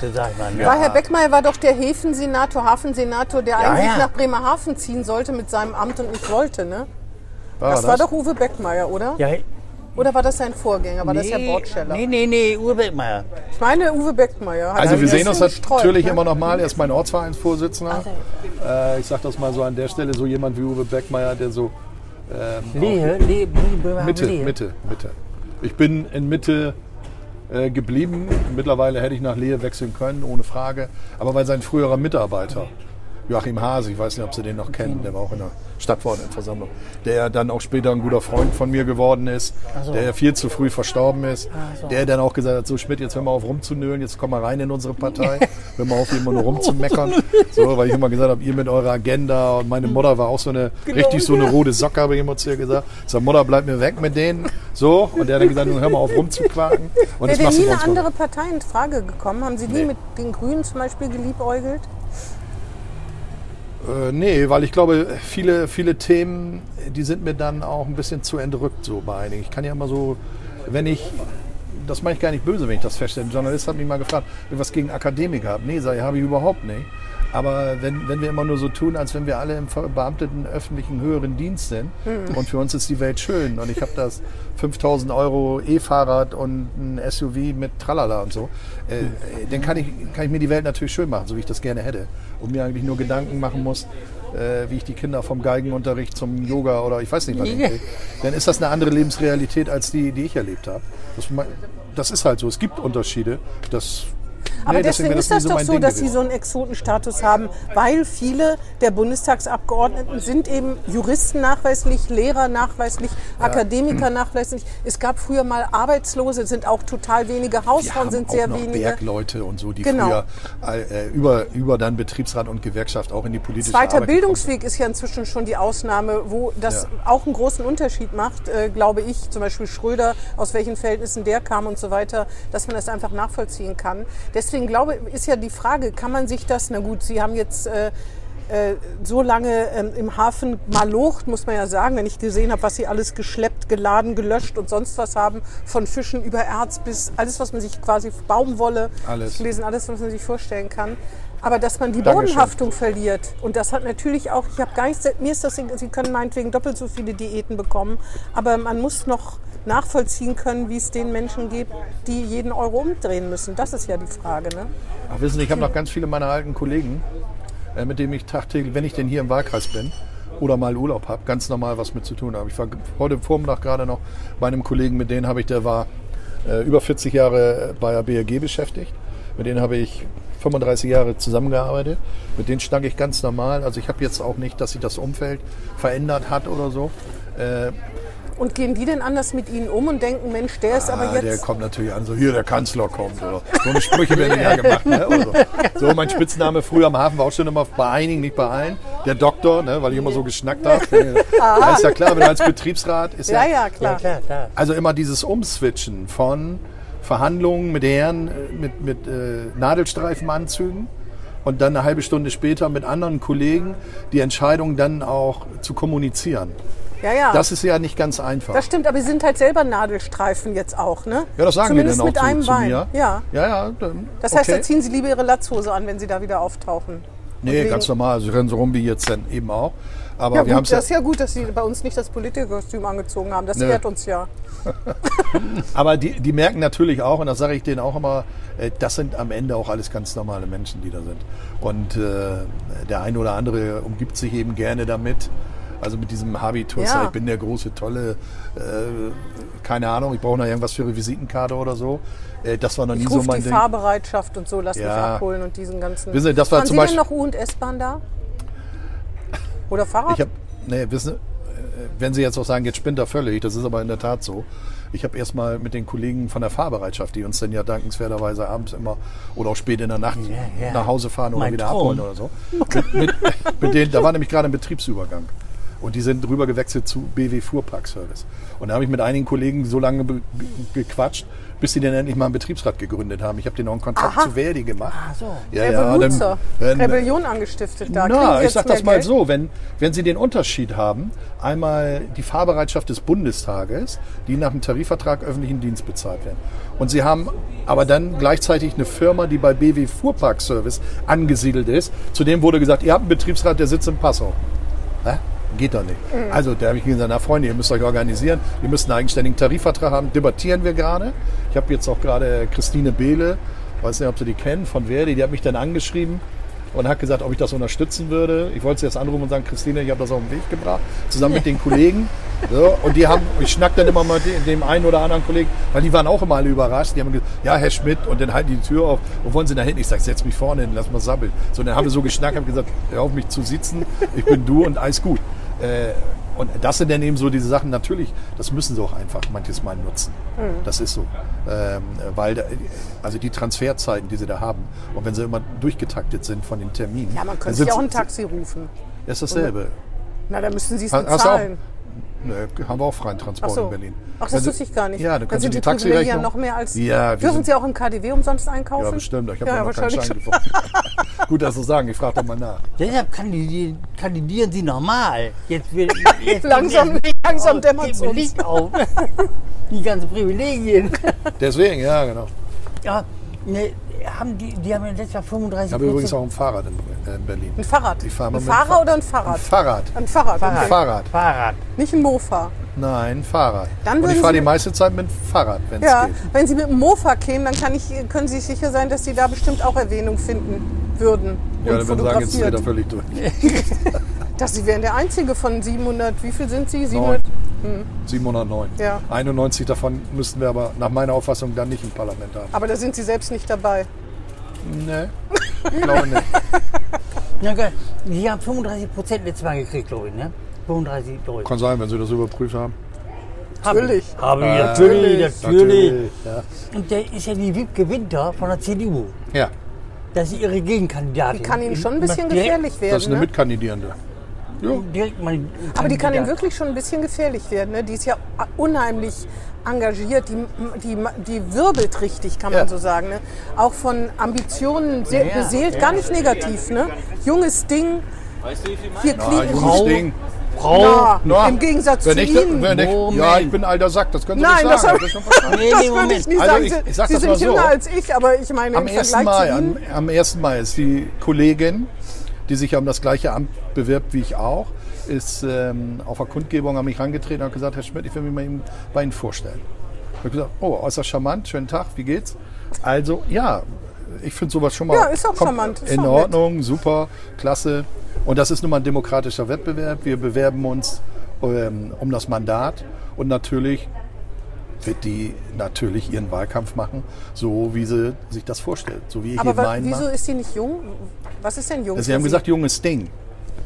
der sag ich mal. Ne? War Herr Beckmeier war doch der Häfensenator, Hafensenator, der Ja, eigentlich ja. nach Bremerhaven ziehen sollte mit seinem Amt und nicht wollte, ne? War Das war doch Uwe Beckmeier, oder? Ja, Oder war das sein Vorgänger? War das Herr nee, Bordscheller? nee, nee, nee, Uwe Beckmeier. Ich meine Uwe Beckmeier. Also wir sehen uns natürlich ne? immer noch mal. Er ist mein Ortsvereinsvorsitzender. Äh, ich sage das mal so an der Stelle, so jemand wie Uwe Beckmeier, der so ähm, Lehe, Lehe, Lehe, Mitte, Lehe. Mitte, Mitte. Ich bin in Mitte äh, geblieben. Mittlerweile hätte ich nach Lehe wechseln können, ohne Frage. Aber weil sein früherer Mitarbeiter, Joachim Hase, ich weiß nicht, ob Sie den noch kennen, der war auch in der Stadtverordnetenversammlung, der dann auch später ein guter Freund von mir geworden ist, so. der viel zu früh verstorben ist, so. der dann auch gesagt hat, so Schmidt, jetzt hör mal auf rumzunölen, jetzt komm mal rein in unsere Partei, hör mal auf, immer nur rumzumeckern. So, weil ich immer gesagt habe, ihr mit eurer Agenda und meine Mutter war auch so eine, richtig so eine rote Socke, habe ich immer zu ihr gesagt. Ich sag, Mutter, bleib mir weg mit denen. So, und der hat dann gesagt, nun hör mal auf rumzuquaken. Und Wäre nie eine andere Partei in Frage gekommen? Haben Sie nie Nee. mit den Grünen zum Beispiel geliebäugelt? Äh, nee, weil ich glaube, viele, viele Themen, die sind mir dann auch ein bisschen zu entrückt so bei einigen. Ich kann ja immer so, wenn ich, das meine ich gar nicht böse, wenn ich das feststelle. Ein Journalist hat mich mal gefragt, ob ich was gegen Akademiker habe. Nee, sag ich, habe ich überhaupt nicht. Aber wenn, wenn wir immer nur so tun, als wenn wir alle im verbeamteten öffentlichen höheren Dienst sind und für uns ist die Welt schön und ich habe das 5000 Euro E-Fahrrad und ein SUV mit Tralala und so, äh, dann kann ich, kann ich mir die Welt natürlich schön machen, so wie ich das gerne hätte. Und mir eigentlich nur Gedanken machen muss, äh, wie ich die Kinder vom Geigenunterricht zum Yoga oder ich weiß nicht was hinkriege. Dann ist das eine andere Lebensrealität als die, die ich erlebt habe. Das, das ist halt so. Es gibt Unterschiede. Das, Aber nee, deswegen deswegen ist nie das doch so, Ding dass Sie gewesen. so einen Exotenstatus haben, weil viele der Bundestagsabgeordneten sind eben Juristen nachweislich, Lehrer nachweislich, Akademiker nachweislich. Es gab früher mal Arbeitslose, sind auch total wenige, Hausfrauen sind sehr wenige. Bergleute und so, die Genau. früher äh, über, über dann Betriebsrat und Gewerkschaft auch in die politische Zweiter Arbeit Bildungsweg ist ja inzwischen schon die Ausnahme, wo das Ja. auch einen großen Unterschied macht, äh, glaube ich. Zum Beispiel Schröder, aus welchen Verhältnissen der kam und so weiter, dass man das einfach nachvollziehen kann. Deswegen glaube ich, ist ja die Frage, kann man sich das, na gut, Sie haben jetzt äh, äh, so lange ähm, im Hafen malocht, muss man ja sagen, wenn ich gesehen habe, was Sie alles geschleppt, geladen, gelöscht und sonst was haben, von Fischen über Erz bis alles, was man sich quasi, Baumwolle, Alles. gelesen, alles, was man sich vorstellen kann. Aber dass man die Dankeschön. Bodenhaftung verliert. Und das hat natürlich auch, ich habe gar nicht, mir ist das, Sie können meinetwegen doppelt so viele Diäten bekommen, aber man muss noch nachvollziehen können, wie es den Menschen geht, die jeden Euro umdrehen müssen. Das ist ja die Frage. Ne? Ach, wissen Sie, ich habe noch ganz viele meiner alten Kollegen, äh, mit denen ich tagtäglich, wenn ich denn hier im Wahlkreis bin oder mal Urlaub habe, ganz normal was mit zu tun habe. Ich war heute Vormittag gerade noch bei einem Kollegen, mit dem habe ich, der war äh, über 40 Jahre bei der BRG beschäftigt. Mit denen habe ich 35 Jahre zusammengearbeitet. Mit denen schnack ich ganz normal. Also ich habe jetzt auch nicht, dass sich das Umfeld verändert hat oder so. Äh, Und gehen die denn anders mit ihnen um und denken, Mensch, der ist Ah, aber der jetzt... kommt natürlich an, so hier der Kanzler kommt. Oder so eine Sprüche werden ja gemacht. Ne? So. so, mein Spitzname früher am Hafen war auch schon immer bei einigen, nicht bei allen. Der Doktor, ne? weil ich immer so geschnackt habe. Ja, ist ja klar, wenn du als Betriebsrat ist Ja, ja, ja, Ja, klar. klar, klar. also immer dieses Umswitchen von Verhandlungen mit Herren, äh, mit, mit äh, Nadelstreifenanzügen und dann eine halbe Stunde später mit anderen Kollegen die Entscheidung dann auch zu kommunizieren. Ja, ja. Das ist ja nicht ganz einfach. Das stimmt, aber sie sind halt selber Nadelstreifen jetzt auch, ne? ja, das sagen Zumindest die dann auch mit zu, einem zu Bein. mir. Ja. ja, ja dann, Das heißt, okay. da ziehen sie lieber ihre Latzhose an, wenn sie da wieder auftauchen. Nee, ganz normal. Sie rennen so rum wie jetzt dann eben auch. Aber Ja, wir haben gut, das ist ja gut, dass sie bei uns nicht das Politikerkostüm angezogen haben. Das Nö. ehrt uns ja. aber die, die merken natürlich auch, und das sage ich denen auch immer, äh, das sind am Ende auch alles ganz normale Menschen, die da sind. Und äh, der eine oder andere umgibt sich eben gerne damit. Also mit diesem Habitus, Ja. ich bin der große, tolle, äh, keine Ahnung, ich brauche noch irgendwas für eine Visitenkarte oder so. Äh, das war noch nie Ich so rufe mein die Ding. Fahrbereitschaft und so, lass mich Ja. abholen und diesen ganzen. Wissen Sie, das war Fahren zum Sie Beispiel- denn noch U- und S-Bahn da? Oder Fahrrad? Ich habe, nee, wissen, Sie, äh, wenn Sie jetzt auch sagen, jetzt spinnt er völlig, das ist aber in der Tat so. Ich habe erstmal mit den Kollegen von der Fahrbereitschaft, die uns dann ja dankenswerterweise abends immer oder auch spät in der Nacht Ja, ja. nach Hause fahren oder Mein wieder Traum. abholen oder so. Mit, mit, mit denen, da war nämlich gerade ein Betriebsübergang. Und die sind rüber gewechselt zu BW Fuhrparkservice. Und da habe ich mit einigen Kollegen so lange gequatscht, bis sie dann endlich mal einen Betriebsrat gegründet haben. Ich habe denen auch einen Kontakt Aha. zu Verdi gemacht. Ach so. Ja, Revoluzer. dann- dann- Rebellion angestiftet da. Na, ich sag das mal Geld? so, wenn, wenn Sie den Unterschied haben, einmal die Fahrbereitschaft des Bundestages, die nach dem Tarifvertrag öffentlichen Dienst bezahlt werden. Und Sie haben aber dann gleichzeitig eine Firma, die bei BW Fuhrparkservice angesiedelt ist. Zudem wurde gesagt, ihr habt einen Betriebsrat, der sitzt in Passau. Hä? Geht doch nicht. Mhm. Also, da habe ich gesagt, na Freunde, ihr müsst euch organisieren. Ihr müsst einen eigenständigen Tarifvertrag haben. Debattieren wir gerade. Ich habe jetzt auch gerade Christine Behle, weiß nicht, ob Sie die kennen, von Verdi, die hat mich dann angeschrieben und hat gesagt, ob ich das unterstützen würde. Ich wollte sie jetzt anrufen und sagen, Christine, ich habe das auf den Weg gebracht, zusammen mit den Kollegen. So, und die haben, ich schnack dann immer mal dem, dem einen oder anderen Kollegen, weil die waren auch immer alle überrascht. Die haben gesagt, ja, Herr Schmidt, und dann halten die die Tür auf. Wo wollen Sie da hin? Ich sag, setz mich vorne hin, lass mal sabbeln. So, dann haben wir so geschnackt, haben gesagt, hör auf mich zu sitzen, ich bin du und alles gut. Äh, und das sind dann eben so diese Sachen, natürlich, das müssen sie auch einfach manches Mal nutzen. Mhm. Das ist so. Ähm, weil, da, also die Transferzeiten, die sie da haben, und wenn sie immer durchgetaktet sind von den Terminen. Ja, man könnte sich auch ein Taxi rufen. ist dasselbe. Na, da müssen Sie es Hast- hast du auch- Nö, haben wir auch freien Ach Transport so. in Berlin. Ach, das Sie- wusste ich gar nicht. Ja, können Sie sind die die Privilegien Taxirechnung. noch mehr als. Ja, Dürfen sind- Sie auch im KDW umsonst einkaufen? Ja, bestimmt. Ich habe ja, ja, noch keinen wahrscheinlich Schein schon. gefunden. Gut, dass Sie sagen. Ich frage doch mal nach. Deshalb kandidieren, sie normal. Jetzt wird jetzt Langsam- langsam geht mir uns. Auf. Die ganzen Privilegien. Deswegen, ja, genau. Ja, ne, haben die, die haben in letzter 35 Ich habe übrigens auch ein Fahrrad in Berlin. Äh, ein Fahrrad? Ich fahre ein Fahrer Fa oder ein Fahrrad? Ein Fahrrad. Ein Fahrrad. Fahrrad. Ein Fahrrad. Fahrrad. Nicht ein Mofa. Nein, ein Fahrrad. Dann Und ich fahre die meiste Zeit mit dem Fahrrad, wenn es ja, geht. Wenn Sie mit dem Mofa kämen, dann kann ich, können Sie sicher sein, dass Sie da bestimmt auch Erwähnung finden würden. Ja, dann würden sagen, jetzt sind wir da völlig durch. dass Sie wären der Einzige von 700, wie viel sind Sie? 700, hm. 709. Ja. 91 davon müssten wir aber nach meiner Auffassung dann nicht im Parlament haben. Aber da sind Sie selbst nicht dabei? Nee, Ich glaube nicht. Na geil. Sie haben 35 Prozent letztes Mal gekriegt, glaube ich, ne? 35 Leute. Kann sein, wenn Sie das überprüft haben. Natürlich. Haben wir, natürlich, natürlich. natürlich. natürlich ja. Und der ist ja die Wiebke Winter von der CDU. Ja. Das ist ihre Gegenkandidatin. Die kann Ihnen schon ein bisschen gefährlich werden. Das ist eine ne? Mitkandidierende. Jo. Direkt mal Aber die kann Kandidat. wirklich schon ein bisschen gefährlich werden. Ne? Die ist ja unheimlich engagiert. Die, die, die wirbelt richtig, kann man Ja. so sagen. Ne? Auch von Ambitionen sehr Ja, beseelt, ja. gar nicht negativ. Ne? Junges Ding. Hier Na, klingt junges Frau- Ding. Frau. Na, im Gegensatz wenn zu ich, Ihnen. Wenn ich, ja, ich bin ein alter Sack, das können Sie Nein, nicht das sagen. Das verstanden. Nee, das nee, würde ich Moment. nicht Also sagen. ich- Sie, ich sag Sie das sind mal so. jünger als ich, aber ich meine Am im 1. Vergleich Mai, zu am, Ihnen. am 1. Mai ist die Kollegin, die sich ja um das gleiche Amt bewirbt wie ich auch, ist ähm, auf der Kundgebung an mich herangetreten und hat gesagt, Herr Schmidt, ich will mich mal eben bei Ihnen vorstellen. Ich habe gesagt, oh, äußerst charmant, schönen Tag, wie geht's? Also, ja, ich finde sowas schon mal Ja, ist auch charmant, ist in auch nett. Ordnung, super, klasse. Und das ist nun mal ein demokratischer Wettbewerb. Wir bewerben uns ähm, um das Mandat und natürlich wird die natürlich ihren Wahlkampf machen, so wie sie sich das vorstellt, so wie ich Aber meinen wieso mache. ist sie nicht jung? Was ist denn jung? Sie für haben Sie? gesagt, junges Ding.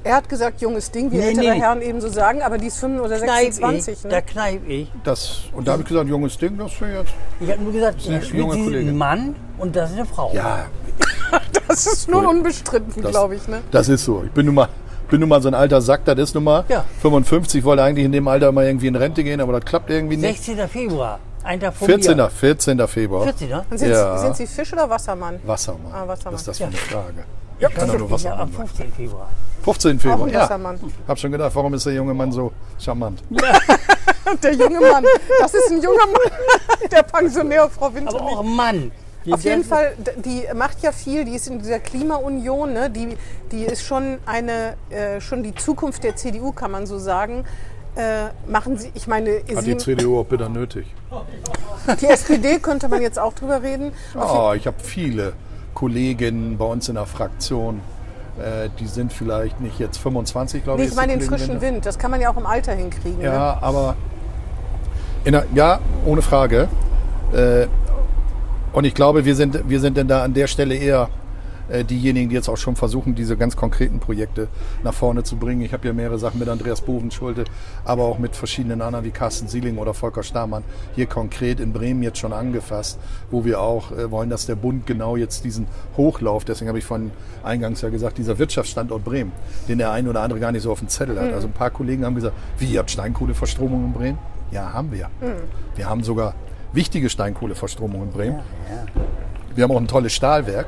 er hat gesagt, junges Ding, wie Nee, ältere nee. Herren eben so sagen, aber die ist 5 oder Kneip 26. ich, Ne? da kneip ich. Das, und da habe ich gesagt, junges Ding, das wäre jetzt. Ich habe nur gesagt, Sie sind Kollegin. ein Mann und das ist eine Frau. Ja, Das ist nun unbestritten, das, glaube ich. Ne? das ist so. Ich bin nun mal, bin nun mal so ein alter Sack, das ist nun mal Ja. 55, wollte eigentlich in dem Alter mal irgendwie in Rente gehen, aber das klappt irgendwie nicht. 16. Februar, ein Tag vor 14. mir. 14. Februar. 14. Und sind, Ja. sind Sie Fisch oder Wassermann? Wassermann. Ah, Wassermann. Was ist das für eine Frage? Ja, Ich kann doch nur ja, Wassermann am sein. 15. Februar. 15. Auch Februar, ja. Wassermann. Hab schon gedacht, warum ist der junge Mann so charmant? Der junge Mann. Das ist ein junger Mann. Der Pensionär, Frau Winter. Aber auch ein Mann. Auf jeden Fall, die macht ja viel, die ist in dieser Klimaunion, ne? die, die ist schon eine, äh, schon die Zukunft der CDU, kann man so sagen. Äh, machen sie, ich meine, Hat sie, die CDU auch bitter nötig. die SPD könnte man jetzt auch drüber reden. Oh, ich habe viele Kolleginnen bei uns in der Fraktion. Äh, die sind vielleicht nicht jetzt 25, glaube Nee, ich. ich meine den frischen Wende. Wind, das kann man ja auch im Alter hinkriegen. Ne? Ja, aber in der, ja, ohne Frage. Äh, und ich glaube, wir sind, wir sind denn da an der Stelle eher äh, diejenigen, die jetzt auch schon versuchen, diese ganz konkreten Projekte nach vorne zu bringen. Ich habe ja mehrere Sachen mit Andreas Bovenschulte, aber auch mit verschiedenen anderen wie Carsten Sieling oder Volker Stamann hier konkret in Bremen jetzt schon angefasst, wo wir auch äh, wollen, dass der Bund genau jetzt diesen Hochlauf, deswegen habe ich von eingangs ja gesagt, dieser Wirtschaftsstandort Bremen, den der ein oder andere gar nicht so auf dem Zettel hat. Also ein paar Kollegen haben gesagt, wie, ihr habt Steinkohleverstromung in Bremen? Ja, haben wir. Wir haben sogar wichtige Steinkohleverstromung in Bremen. Wir haben auch ein tolles Stahlwerk.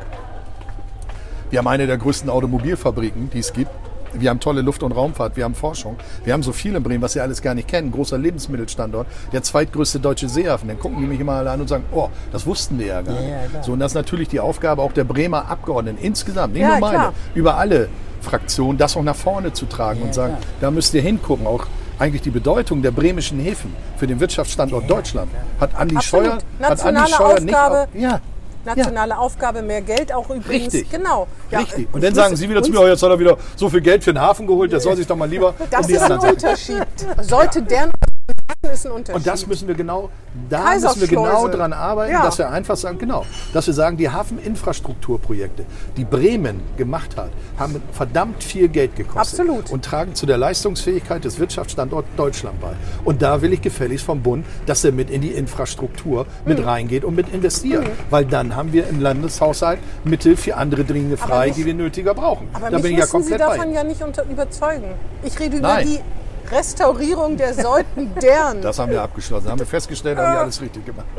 Wir haben eine der größten Automobilfabriken, die es gibt. Wir haben tolle Luft- und Raumfahrt, wir haben Forschung. Wir haben so viel in Bremen, was Sie alles gar nicht kennen. Großer Lebensmittelstandort, der zweitgrößte deutsche Seehafen. Dann gucken die mich immer alle an und sagen, oh, das wussten wir ja gar nicht. Ja, so, und das ist natürlich die Aufgabe auch der Bremer Abgeordneten insgesamt, nicht Ja, nur meine, klar. über alle Fraktionen, das auch nach vorne zu tragen und sagen, da müsst ihr hingucken. Auch eigentlich die Bedeutung der bremischen Häfen für den Wirtschaftsstandort Deutschland hat Andi Absolut. Scheuer, hat Andi Nationale Scheuer nicht Aufgabe. auf, ja, nationale Aufgabe, mehr Geld auch übrigens. Richtig. Genau. Ja, Richtig. Und dann sagen Sie wieder zu mir, oh, jetzt hat er wieder so viel Geld für den Hafen geholt, der soll sich doch mal lieber Das um die ist ein Unterschied. Sollte der noch ist ein Unterschied. Und das müssen wir genau, da müssen wir genau dran arbeiten, Ja. dass wir einfach sagen, genau, dass wir sagen, die Hafeninfrastrukturprojekte, die Bremen gemacht hat, haben verdammt viel Geld gekostet. Absolut. Und tragen zu der Leistungsfähigkeit des Wirtschaftsstandorts Deutschland bei. Und da will ich gefälligst vom Bund, dass er mit in die Infrastruktur mit Mhm. reingeht und mit investiert. Weil dann haben wir im Landeshaushalt Mittel für andere Dinge frei, mich- die wir nötiger brauchen. Aber da mich bin ich ja müssen Sie komplett bei. davon Ihnen. ja nicht unter überzeugen. Ich rede über Nein. die Restaurierung der Säuten deren. Das haben wir abgeschlossen. haben wir festgestellt, haben wir alles richtig gemacht.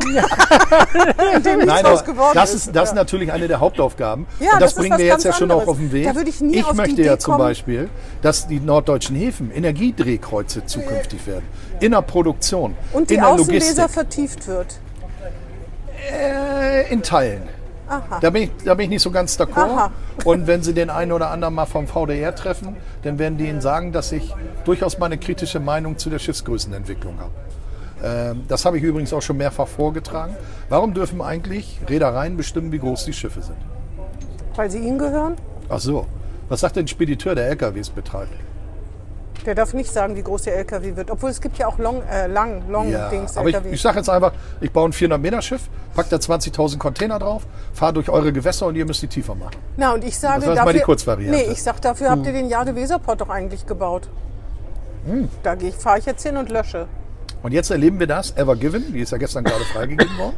dem nichts Nein, geworden das ist. das ist Ja. natürlich eine der Hauptaufgaben. Ja, und das, das bringen wir jetzt ja schon auch anderes. auf den Weg. Da würde ich nie auf die möchte Idee ja zum kommen. Beispiel, dass die norddeutschen Häfen Energiedrehkreuze zukünftig werden. In der Produktion, Und die in der Außenleser Logistik, vertieft wird. äh, in Teilen. Aha. Da bin, ich, da bin ich nicht so ganz d'accord. Und wenn Sie den einen oder anderen mal vom VDR treffen, dann werden die Ihnen sagen, dass ich durchaus mal eine kritische Meinung zu der Schiffsgrößenentwicklung habe. Ähm, das habe ich übrigens auch schon mehrfach vorgetragen. Warum dürfen eigentlich Reedereien bestimmen, wie groß die Schiffe sind? Weil sie ihnen gehören? Ach so. Was sagt denn ein Spediteur, der LKWs betreibt? Der darf nicht sagen, wie groß der LKW wird. Obwohl es gibt ja auch Long, äh, Lang, Long Dings aber ich, LKW. ich sage jetzt einfach, ich baue ein 400-Meter-Schiff, pack da 20.000 Container drauf, fahre durch eure Gewässer und ihr müsst die tiefer machen. Na, und ich sage Das war dafür, mal die Kurzvariante. Hm. Nee, ich sag, dafür habt ihr den Jade-Weserport doch eigentlich gebaut. Hm. Da fahre ich jetzt hin und lösche. Und jetzt erleben wir das, Ever Given, die ist ja gestern gerade freigegeben worden,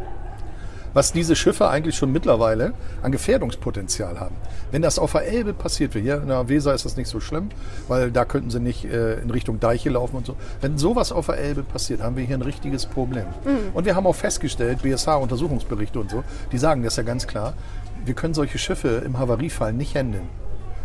was diese Schiffe eigentlich schon mittlerweile an Gefährdungspotenzial haben. Wenn das auf der Elbe passiert wird, hier in der Weser ist das nicht so schlimm, weil da könnten sie nicht äh, in Richtung Deiche laufen und so. Wenn sowas auf der Elbe passiert, haben wir hier ein richtiges Problem. Und wir haben auch festgestellt, BSH-Untersuchungsberichte und so, die sagen das ja ganz klar, wir können solche Schiffe im Havariefall nicht handeln.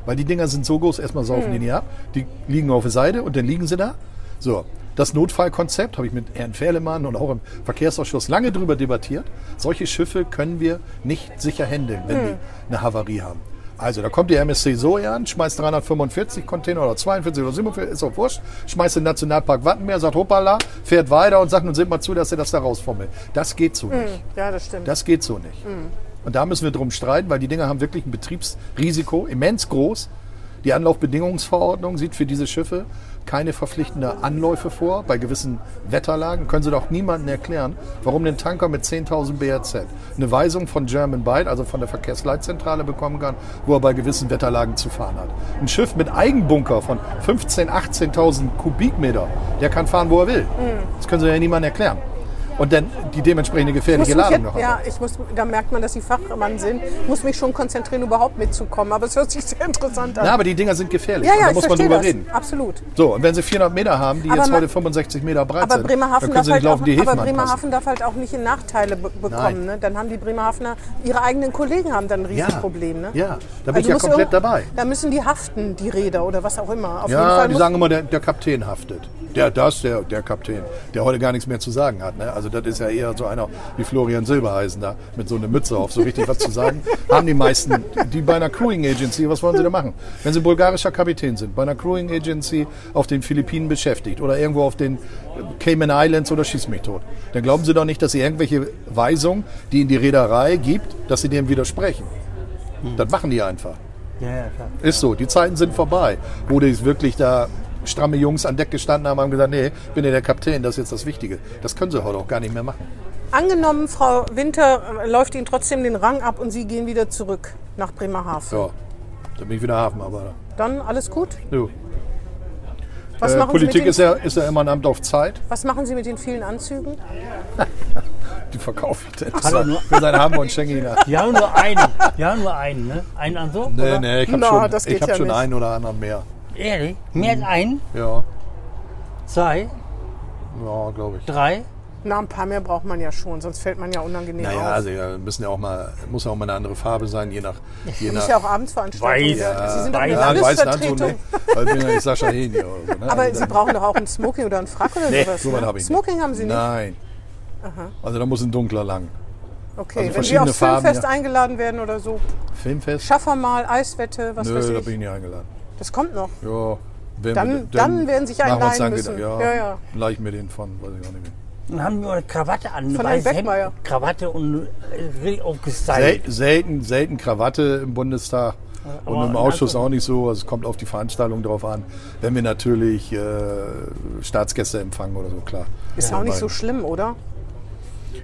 Weil die Dinger sind so groß, erstmal saufen die nie ab, die liegen auf der Seite und dann liegen sie da. So, das Notfallkonzept habe ich mit Herrn Fehlemann und auch im Verkehrsausschuss lange drüber debattiert. Solche Schiffe können wir nicht sicher handeln, wenn die eine Havarie haben. Also da kommt die MSC Soja an, schmeißt 345 Container oder 42 oder 47, ist auch wurscht, schmeißt den Nationalpark Wattenmeer, sagt hoppala, fährt weiter und sagt nun seht mal zu, dass er das da rausfummelt. Das geht so nicht. Ja, das stimmt. Das geht so nicht. Und da müssen wir drum streiten, weil die Dinger haben wirklich ein Betriebsrisiko, immens groß. Die Anlaufbedingungsverordnung sieht für diese Schiffe keine verpflichtende Anläufe vor. Bei gewissen Wetterlagen können sie doch niemandem erklären, warum ein Tanker mit 10.000 BRZ eine Weisung von German Byte, also von der Verkehrsleitzentrale bekommen kann, wo er bei gewissen Wetterlagen zu fahren hat. Ein Schiff mit Eigenbunker von 15.000, 18.000 Kubikmeter, der kann fahren, wo er will. Das können sie ja niemandem erklären. Und dann die dementsprechende gefährliche Ladung jetzt, noch ja, ich muss, da merkt man, dass Sie Fachmann sind. muss mich schon konzentrieren, überhaupt mitzukommen. Aber es hört sich sehr interessant an. Na, aber die Dinger sind gefährlich. ja, ja, da ich muss man drüber das. reden. Absolut. So, und wenn sie 400 Meter haben, die Aber jetzt man- heute 65 Meter breit Aber sind, Bremerhaven, dann können darf sie nicht halt, laufen, die auch, Häfen aber. Bremerhaven darf halt auch nicht in Nachteile be bekommen. Ne? Dann haben die Bremerhavener ihre eigenen Kollegen haben dann ein Ja, Riesenproblem. Ne? ja, da bin Also ich ja komplett dabei. Da müssen die haften, die Räder oder was auch immer. Auf Ja, die sagen immer, der, der Kapitän haftet. Der, das, der, der Kapitän, der heute gar nichts mehr zu sagen hat. Ne? Also das ist ja eher so einer wie Florian Silbereisen da, mit so einer Mütze auf, so richtig was zu sagen. Haben die meisten, die bei einer Crewing Agency, was wollen sie da machen? Wenn sie bulgarischer Kapitän sind, bei einer Crewing Agency auf den Philippinen beschäftigt oder irgendwo auf den Cayman Islands oder schieß mich tot, dann glauben sie doch nicht, dass sie irgendwelche Weisungen, die in die Reederei gibt, dass sie dem widersprechen. Das machen die einfach. Ja, ja, klar. Ist so, die Zeiten sind vorbei, wo die wirklich da stramme Jungs an Deck gestanden haben und haben gesagt, nee, ich bin ja der Kapitän, das ist jetzt das Wichtige. Das können sie heute auch gar nicht mehr machen. Angenommen, Frau Winter äh, läuft Ihnen trotzdem den Rang ab und Sie gehen wieder zurück nach Bremerhaven. Ja, dann bin ich wieder Hafenarbeiter. Dann alles gut? Jo. Was, Äh, machen Sie Politik mit den, ist ja, ist ja immer ein Amt auf Zeit. was machen Sie mit den vielen Anzügen? Die verkaufe ich dann. Hat er nur- Für seinen Hammer und schenke ihn ab. Die haben nur einen. Die haben nur einen, ne? Einen Anzug? Nee, oder? nee, ich habe Na, schon, das geht ich hab ja schon einen oder anderen mehr. Ehrlich? Mehr als einen? Ja, Zwei? ja glaube ich. Drei? Na, ein paar mehr braucht man ja schon, sonst fällt man ja unangenehm Naja, auf. also ja, müssen ja auch mal, muss ja auch mal eine andere Farbe sein, je nach. Je ist nach ja auch Abendsveranstaltung. Weiß. Ja. Sie sind eine Ja, weiß? Weil ich bin ja nicht Sascha oder so. Ne? Aber Also Sie brauchen doch auch ein Smoking oder ein Frack oder Nee, sowas. ne? habe ich Smoking nicht. haben Sie nicht? Nein. Also da muss ein dunkler lang. Okay, Also wenn Sie aufs Farben, Filmfest ja. eingeladen werden oder so, Filmfest? Schaffer mal, Eiswette, was Nö, weiß da ich. bin ich nicht eingeladen. Das kommt noch. Ja. Werden Dann- wir- dann werden sich einen wir leihen dann müssen. Ja, Ja, ja. Leih ich mir den von, weiß ich auch nicht mehr. und haben nur eine Krawatte an. Von Hemd, Beckmeier. Krawatte und äh, Sel aufgestylt. selten, selten Krawatte im Bundestag. Und aber im in Ausschuss auch nicht so. Also es kommt auf die Veranstaltung drauf an. Wenn wir natürlich äh, Staatsgäste empfangen oder so, klar. Ist ja auch nicht so schlimm, oder?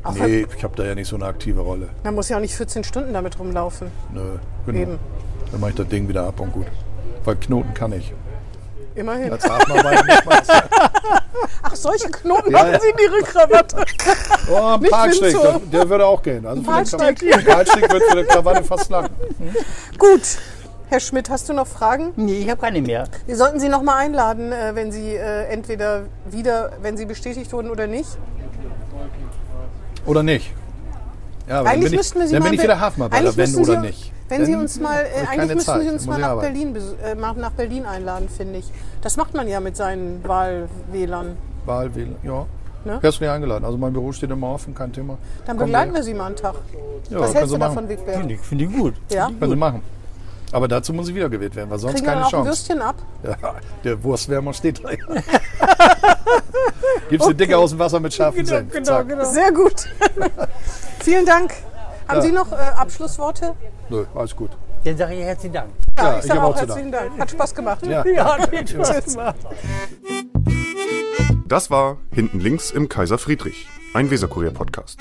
Auch wenn- Nee, ich habe da ja nicht so eine aktive Rolle. Man muss ja auch nicht 14 Stunden damit rumlaufen. Nö, genau. Eben. Dann mache ich das Ding wieder ab und gut. Weil Knoten kann ich. Immerhin. Das Ach, solche Knoten Ja, machen ja. Sie in Ihre Krawatte. Oh, ein Windsor. der, würde auch gehen. Also für den Parksteg, Krawatte- Parksteg wird für die Krawatte fast lang. Gut. Herr Schmidt, hast du noch Fragen? Nee, ich habe keine mehr. Wir sollten Sie noch mal einladen, äh, wenn Sie äh, entweder wieder, wenn Sie bestätigt wurden oder nicht. Oder nicht? Ja, aber Eigentlich dann bin müssten wir ich, Sie dann mal bin ich wieder Hafenarbeiter, wenn müssten oder Sie, nicht. Wenn Sie uns mal, äh, eigentlich müssten Zeit, Sie uns mal nach. Berlin, äh, nach Berlin einladen, finde ich. Das macht man ja mit seinen Wahlwählern. Wahlwähler, ja. Ne? Herzlich eingeladen. Also mein Büro steht immer offen, kein Thema. Dann Kommen begleiten wir. Sie mal einen Tag. Ja, Was können hältst Sie du machen. davon, Wigbert? Finde ich, finde ich gut. Ja? Können Sie machen. Aber dazu muss ich wiedergewählt werden, weil sonst Kriegen keine dann auch ein Chance. Würstchen ab? Ja, der Wurstwärmer steht da. Gibst du dicke aus dem Wasser mit scharfen Senf. Zack. Sehr gut. Vielen Dank. Haben Ja. Sie noch äh, Abschlussworte? Nö, alles gut. Dann sage ich herzlichen Dank. Ja, Ja, ich ich sage auch herzlichen Dank. Hat Spaß gemacht. Ja. Ja, hat mir Spaß gemacht. Das war Hinten links im Kaiser Friedrich, ein Weserkurier-Podcast.